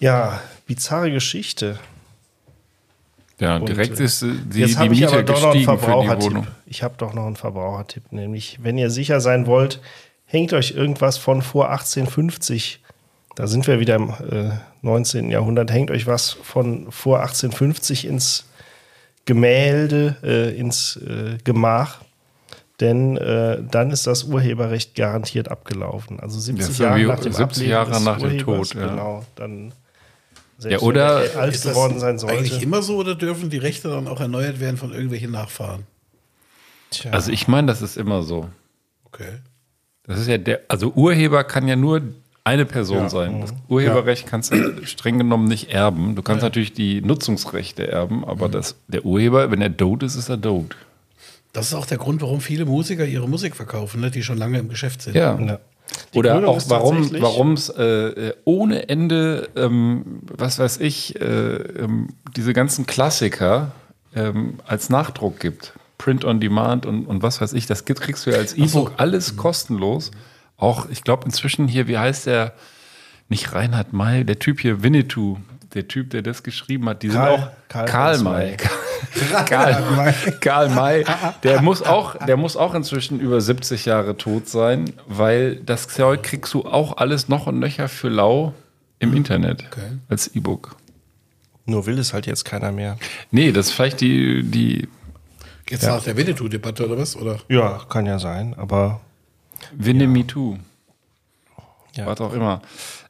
[SPEAKER 7] ja, bizarre Geschichte.
[SPEAKER 2] Ja, direkt
[SPEAKER 7] äh,
[SPEAKER 2] ist äh, die,
[SPEAKER 7] Jetzt
[SPEAKER 2] die
[SPEAKER 7] habe ich
[SPEAKER 2] Miete
[SPEAKER 7] aber doch noch einen Verbrauchertipp.
[SPEAKER 2] Wohnung.
[SPEAKER 7] Ich habe doch noch einen Verbrauchertipp, nämlich wenn ihr sicher sein wollt, hängt euch irgendwas von vor 1850. Da sind wir wieder im äh, 19. Jahrhundert. Hängt euch was von vor 1850 ins Gemälde, äh, ins äh, Gemach. Denn äh, dann ist das Urheberrecht garantiert abgelaufen. Also 70
[SPEAKER 2] so
[SPEAKER 7] Jahre nach dem
[SPEAKER 2] 70
[SPEAKER 7] Ableben
[SPEAKER 2] Jahre nach dem Tod, ja.
[SPEAKER 7] Genau, dann
[SPEAKER 2] Ja,
[SPEAKER 7] selbst
[SPEAKER 2] oder
[SPEAKER 7] wenn er alt
[SPEAKER 6] Ist das
[SPEAKER 7] geworden sein sollte.
[SPEAKER 6] eigentlich immer so oder dürfen die Rechte dann auch erneuert werden von irgendwelchen Nachfahren?
[SPEAKER 7] Tja.
[SPEAKER 2] Also ich meine, das ist immer so.
[SPEAKER 6] Okay.
[SPEAKER 2] Das ist ja der, also Urheber kann ja nur eine Person sein. Das Urheberrecht kannst du streng genommen nicht erben. Du kannst natürlich die Nutzungsrechte erben, aber das, der Urheber, wenn er tot ist, ist er tot.
[SPEAKER 6] Das ist auch der Grund, warum viele Musiker ihre Musik verkaufen, ne, die schon lange im Geschäft sind.
[SPEAKER 2] Ja.
[SPEAKER 7] Die
[SPEAKER 2] Oder
[SPEAKER 7] Krönung
[SPEAKER 2] auch warum warum es äh, äh, ohne Ende, ähm, was weiß ich, äh, ähm, diese ganzen Klassiker ähm, als Nachdruck gibt. Print on Demand und, und was weiß ich, das kriegst du ja als E-Book alles kostenlos. Auch, ich glaube inzwischen hier, wie heißt der, nicht Reinhard May, der Typ hier, Winnetou, der Typ, der das geschrieben hat, die
[SPEAKER 7] Karl-
[SPEAKER 2] sind auch
[SPEAKER 7] Karl
[SPEAKER 2] Karl May.
[SPEAKER 7] May.
[SPEAKER 2] Karl, Karl May, der muss, auch, der muss auch inzwischen über 70 Jahre tot sein, weil das Zeug kriegst du auch alles noch und nöcher für lau im Internet als E-Book.
[SPEAKER 7] Nur will es halt jetzt keiner mehr.
[SPEAKER 2] Nee, das ist vielleicht die, die
[SPEAKER 6] Jetzt nach der Winnetou-Debatte oder was? Oder?
[SPEAKER 7] Ja, kann ja sein, aber
[SPEAKER 2] Winnie Me Too.
[SPEAKER 7] Ja.
[SPEAKER 2] Was auch immer.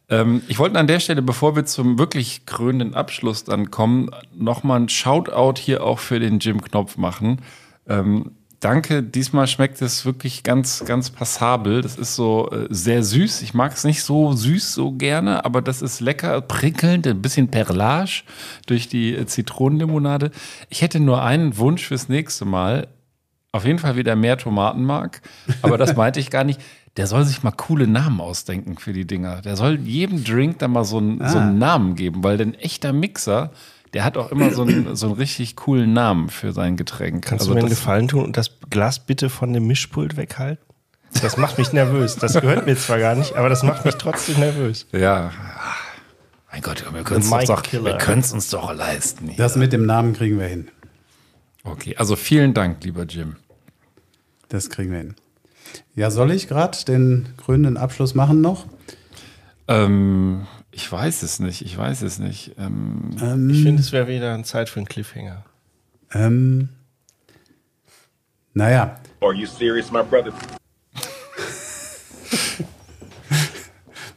[SPEAKER 2] Ähm, ich wollte an der Stelle, bevor wir zum wirklich krönenden Abschluss dann kommen, nochmal ein Shoutout hier auch für den Jim-Knopf machen. Ähm, danke, diesmal schmeckt es wirklich ganz, ganz passabel. Das ist so äh, sehr süß. Ich mag es nicht so süß so gerne, aber das ist lecker, prickelnd, ein bisschen Perlage durch die äh, Zitronenlimonade. Ich hätte nur einen Wunsch fürs nächste Mal. Auf jeden Fall wieder mehr Tomatenmark, aber das meinte ich gar nicht. Der soll sich mal coole Namen ausdenken für die Dinger. Der soll jedem Drink da mal so einen, so einen Namen geben, weil ein echter Mixer, der hat auch immer so einen, so einen richtig coolen Namen für sein Getränk.
[SPEAKER 7] kannst
[SPEAKER 2] Also
[SPEAKER 7] du mir einen Gefallen tun und das Glas bitte von dem Mischpult weghalten? Das macht mich nervös. Das gehört mir zwar gar nicht, aber das macht mich trotzdem nervös.
[SPEAKER 2] Ja. Mein Gott, wir können es uns, uns doch leisten.
[SPEAKER 4] Das mit dem Namen kriegen wir hin.
[SPEAKER 2] Okay, also vielen Dank, lieber Jim.
[SPEAKER 4] Das kriegen wir hin. Ja, soll ich gerade den krönenden Abschluss machen noch?
[SPEAKER 2] Ähm, ich weiß es nicht, ich weiß es nicht. Ähm,
[SPEAKER 7] Ich finde, es wäre wieder eine Zeit für einen Cliffhanger.
[SPEAKER 4] Ähm, naja,
[SPEAKER 8] Are you serious, my brother?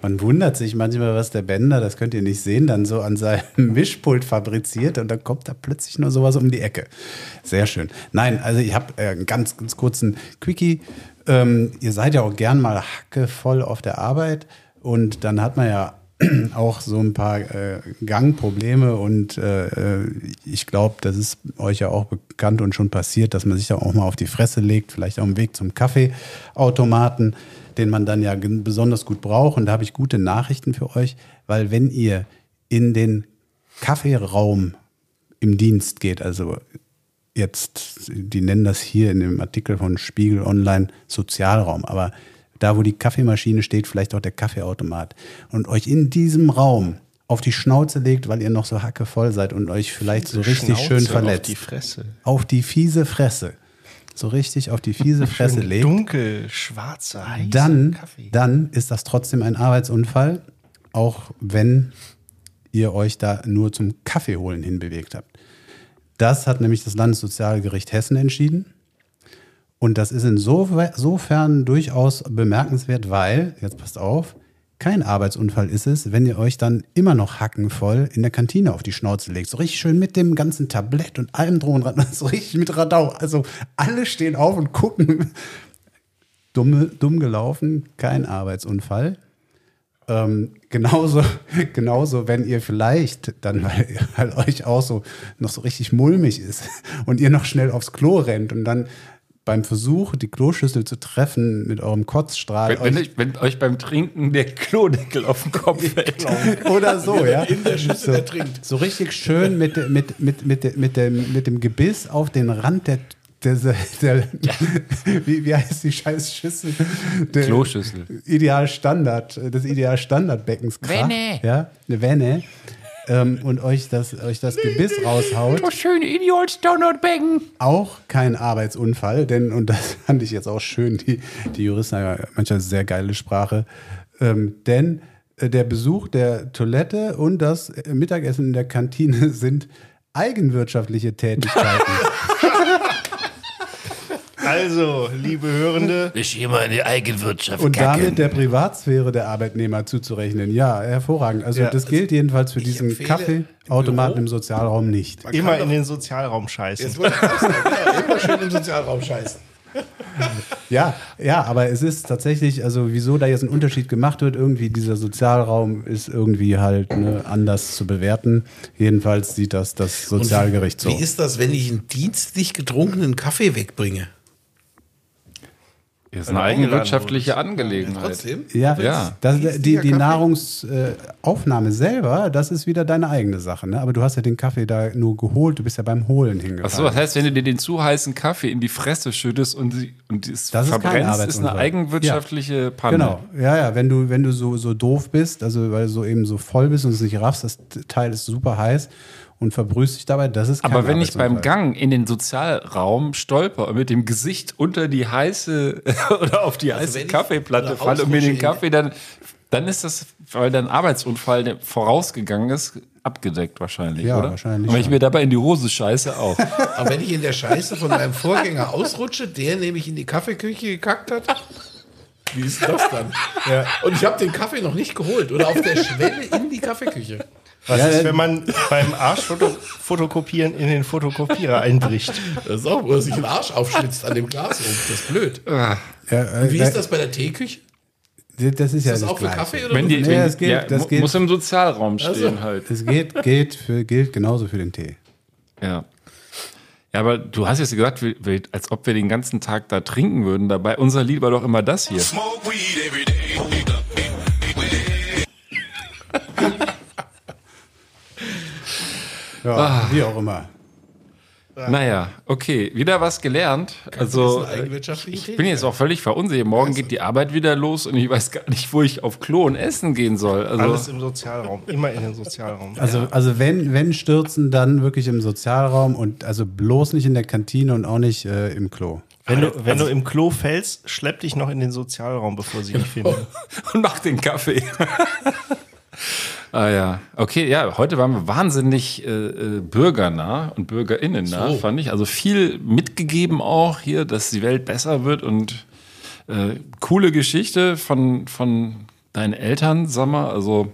[SPEAKER 4] man wundert sich manchmal, was der Bender, das könnt ihr nicht sehen, dann so an seinem Mischpult fabriziert und dann kommt da plötzlich nur sowas um die Ecke. Sehr schön. Nein, also ich habe äh, einen ganz, ganz kurzen Quickie. Ähm, ihr seid ja auch gern mal hackevoll auf der Arbeit und dann hat man ja auch so ein paar äh, Gangprobleme und äh, äh, ich glaube, das ist euch ja auch bekannt und schon passiert, dass man sich da auch mal auf die Fresse legt, vielleicht auf dem Weg zum Kaffeeautomaten, den man dann ja besonders gut braucht. Und da habe ich gute Nachrichten für euch, weil wenn ihr in den Kaffeeraum im Dienst geht, also jetzt, die nennen das hier in dem Artikel von Spiegel Online Sozialraum, aber da, wo die Kaffeemaschine steht, vielleicht auch der Kaffeeautomat und euch in diesem Raum auf die Schnauze legt, weil ihr noch so hackevoll seid und euch vielleicht so richtig
[SPEAKER 7] Schnauze
[SPEAKER 4] schön
[SPEAKER 7] Auf
[SPEAKER 4] verletzt.
[SPEAKER 7] die Fresse.
[SPEAKER 4] Auf die fiese Fresse. So richtig auf die fiese Fresse legt.
[SPEAKER 7] Dunkel, schwarzer, heißer
[SPEAKER 4] Dann,
[SPEAKER 7] Kaffee.
[SPEAKER 4] dann ist das trotzdem ein Arbeitsunfall, auch wenn ihr euch da nur zum Kaffee holen hinbewegt habt. Das hat nämlich das Landessozialgericht Hessen entschieden. Und das ist insofern durchaus bemerkenswert, weil, jetzt passt auf, kein Arbeitsunfall ist es, wenn ihr euch dann immer noch hackenvoll in der Kantine auf die Schnauze legt. So richtig schön mit dem ganzen Tablett und allem dran. So richtig mit Radau. Also alle stehen auf und gucken. Dumme, dumm gelaufen, kein Arbeitsunfall. Ähm, genauso, genauso, wenn ihr vielleicht dann, weil, weil euch auch so noch so richtig mulmig ist und ihr noch schnell aufs Klo rennt und dann beim Versuch, die Kloschüssel zu treffen mit eurem Kotzstrahl.
[SPEAKER 2] wenn, wenn,
[SPEAKER 4] euch-
[SPEAKER 2] wenn euch beim Trinken der Klodeckel auf den Kopf fällt.
[SPEAKER 4] oder so, ja.
[SPEAKER 6] In der Schüssel
[SPEAKER 4] so,
[SPEAKER 6] ertrinkt.
[SPEAKER 4] so richtig schön mit, mit, mit, mit, mit, mit, dem, mit dem Gebiss auf den Rand der, der, der wie, wie heißt die scheiß Schüssel? Der
[SPEAKER 2] Kloschüssel.
[SPEAKER 4] Ideal Standard, des Ideal Standardbeckens. krach,
[SPEAKER 2] Wenne.
[SPEAKER 4] Ja, eine Wenne. Ähm, und euch das, euch das Gebiss raushaut.
[SPEAKER 2] Oh, schöne Idiots Download-Becken.
[SPEAKER 4] Auch kein Arbeitsunfall, denn, und das fand ich jetzt auch schön, die, die Juristen haben ja manchmal sehr geile Sprache, ähm, denn äh, der Besuch der Toilette und das Mittagessen in der Kantine sind eigenwirtschaftliche Tätigkeiten.
[SPEAKER 7] Also, liebe Hörende,
[SPEAKER 2] mal in die Eigenwirtschaft
[SPEAKER 4] und damit der Privatsphäre der Arbeitnehmer zuzurechnen. Ja, hervorragend. Also
[SPEAKER 7] Ja,
[SPEAKER 4] das gilt jedenfalls für diesen Kaffeeautomaten
[SPEAKER 6] im
[SPEAKER 4] im Sozialraum nicht.
[SPEAKER 6] Man
[SPEAKER 7] immer in den Sozialraum scheißen.
[SPEAKER 6] Jetzt wollte ich auch sagen, ja, immer schön im Sozialraum scheißen.
[SPEAKER 4] Ja, ja, aber es ist tatsächlich, also wieso da jetzt ein Unterschied gemacht wird, irgendwie dieser Sozialraum ist irgendwie halt ne, anders zu bewerten. Jedenfalls sieht das das Sozialgericht so.
[SPEAKER 6] Wie ist das, wenn ich einen dienstlich getrunkenen Kaffee wegbringe?
[SPEAKER 2] Ist eine
[SPEAKER 7] du eingeladen
[SPEAKER 2] eigenwirtschaftliche Angelegenheit.
[SPEAKER 6] Trotzdem?
[SPEAKER 4] Ja,
[SPEAKER 2] Ja.
[SPEAKER 4] Das, die, die? Nahrungsaufnahme selber, das ist wieder deine eigene Sache. Ne? Aber du hast ja den Kaffee da nur geholt, du bist ja beim Holen hingefahren.
[SPEAKER 2] Achso, das heißt, wenn du dir den zu heißen Kaffee in die Fresse schüttest und, sie, und es
[SPEAKER 4] Das ist
[SPEAKER 2] verbrennst, ist,
[SPEAKER 4] Arbeitsunfall.
[SPEAKER 2] eine eigenwirtschaftliche Panne.
[SPEAKER 4] Genau, ja, ja, wenn du, wenn du so, so doof bist, also weil du so eben so voll bist und es nicht raffst, das Teil ist super heiß und verbrühst dich dabei. Das ist
[SPEAKER 2] Aber wenn ich beim. Gang in den Sozialraum stolper und mit dem Gesicht unter die heiße oder auf die heiße
[SPEAKER 6] wenn ich
[SPEAKER 2] Kaffeeplatte falle und mir den Kaffee dann, dann ist das, weil dein Arbeitsunfall der vorausgegangen ist, abgedeckt wahrscheinlich,
[SPEAKER 4] Ja,
[SPEAKER 2] oder?
[SPEAKER 4] wahrscheinlich
[SPEAKER 2] Und wenn ich mir dabei in die Hose scheiße auch.
[SPEAKER 6] Aber wenn ich in der Scheiße von meinem Vorgänger ausrutsche, der nämlich in die Kaffeeküche gekackt hat, wie ist das dann? Ja. Und ich habe den Kaffee noch nicht geholt oder auf der Schwelle in die Kaffeeküche.
[SPEAKER 7] Was
[SPEAKER 4] Ja,
[SPEAKER 7] ist,
[SPEAKER 4] äh,
[SPEAKER 7] wenn man beim Arschfotokopieren in den Fotokopierer einbricht?
[SPEAKER 6] Das ist auch, wo er sich den Arsch aufschlitzt an dem Glas oben. Das ist blöd.
[SPEAKER 4] Ja, äh,
[SPEAKER 6] Und wie ist das bei der Teeküche?
[SPEAKER 4] Das ist ja
[SPEAKER 6] Ist das
[SPEAKER 4] das
[SPEAKER 6] auch für
[SPEAKER 4] Gleiche.
[SPEAKER 6] Kaffee oder
[SPEAKER 2] Wenn die,
[SPEAKER 4] Nee, das geht-
[SPEAKER 2] ja,
[SPEAKER 4] das geht.
[SPEAKER 2] muss im Sozialraum stehen
[SPEAKER 6] Also.
[SPEAKER 2] halt.
[SPEAKER 4] Es geht, geht für, gilt genauso für den Tee.
[SPEAKER 2] Ja. Ja, aber du hast jetzt gesagt, wir, wir, als ob wir den ganzen Tag da trinken würden dabei. Unser Lied war doch immer das hier.
[SPEAKER 3] Smoke weed every day.
[SPEAKER 4] Ja,
[SPEAKER 2] Ah.
[SPEAKER 4] wie auch immer.
[SPEAKER 2] Naja, okay, wieder was gelernt. Also,
[SPEAKER 6] bisschen eigenwirtschaftliche
[SPEAKER 2] ich bin jetzt auch völlig verunsichert. Morgen geht die Arbeit wieder los und ich weiß gar nicht, wo ich auf Klo und essen gehen soll. Also,
[SPEAKER 7] Alles im Sozialraum. Immer in den Sozialraum.
[SPEAKER 4] Also, also wenn, wenn stürzen, dann wirklich im Sozialraum und also bloß nicht in der Kantine und auch nicht äh, im Klo.
[SPEAKER 7] Wenn, du, wenn du im Klo fällst, schlepp dich noch in den Sozialraum, bevor sie dich finden.
[SPEAKER 2] und mach den Kaffee. ah ja, okay, ja, heute waren wir wahnsinnig äh, äh, bürgernah und bürgerinnennah,
[SPEAKER 6] So.
[SPEAKER 2] fand ich. Also viel mitgegeben auch hier, dass die Welt besser wird und äh, coole Geschichte von, von deinen Eltern, sag mal, also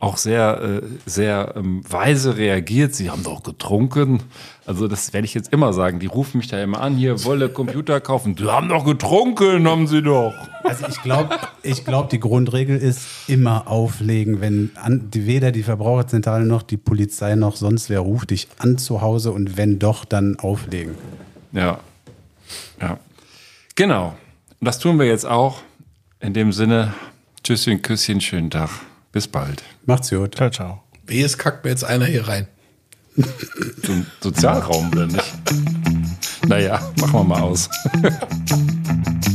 [SPEAKER 2] auch sehr, äh, sehr ähm, weise reagiert. Sie haben doch getrunken. Also das werde ich jetzt immer sagen. Die rufen mich da immer an, hier, wolle Computer kaufen. Die haben doch getrunken, haben sie doch.
[SPEAKER 4] Also ich glaube, ich glaub, die Grundregel ist immer auflegen, wenn an, die, weder die Verbraucherzentrale noch die Polizei noch sonst wer ruft dich an zu Hause und wenn doch, dann auflegen.
[SPEAKER 2] Ja. Ja. Genau. Und das tun wir jetzt auch. In dem Sinne, Tschüsschen, Küsschen, schönen Tag. Bis bald.
[SPEAKER 4] Macht's gut.
[SPEAKER 7] Ciao, ciao.
[SPEAKER 6] Wie es kackt mir jetzt einer hier rein.
[SPEAKER 2] Zum Sozialraum, oder nicht? Naja, machen wir mal aus.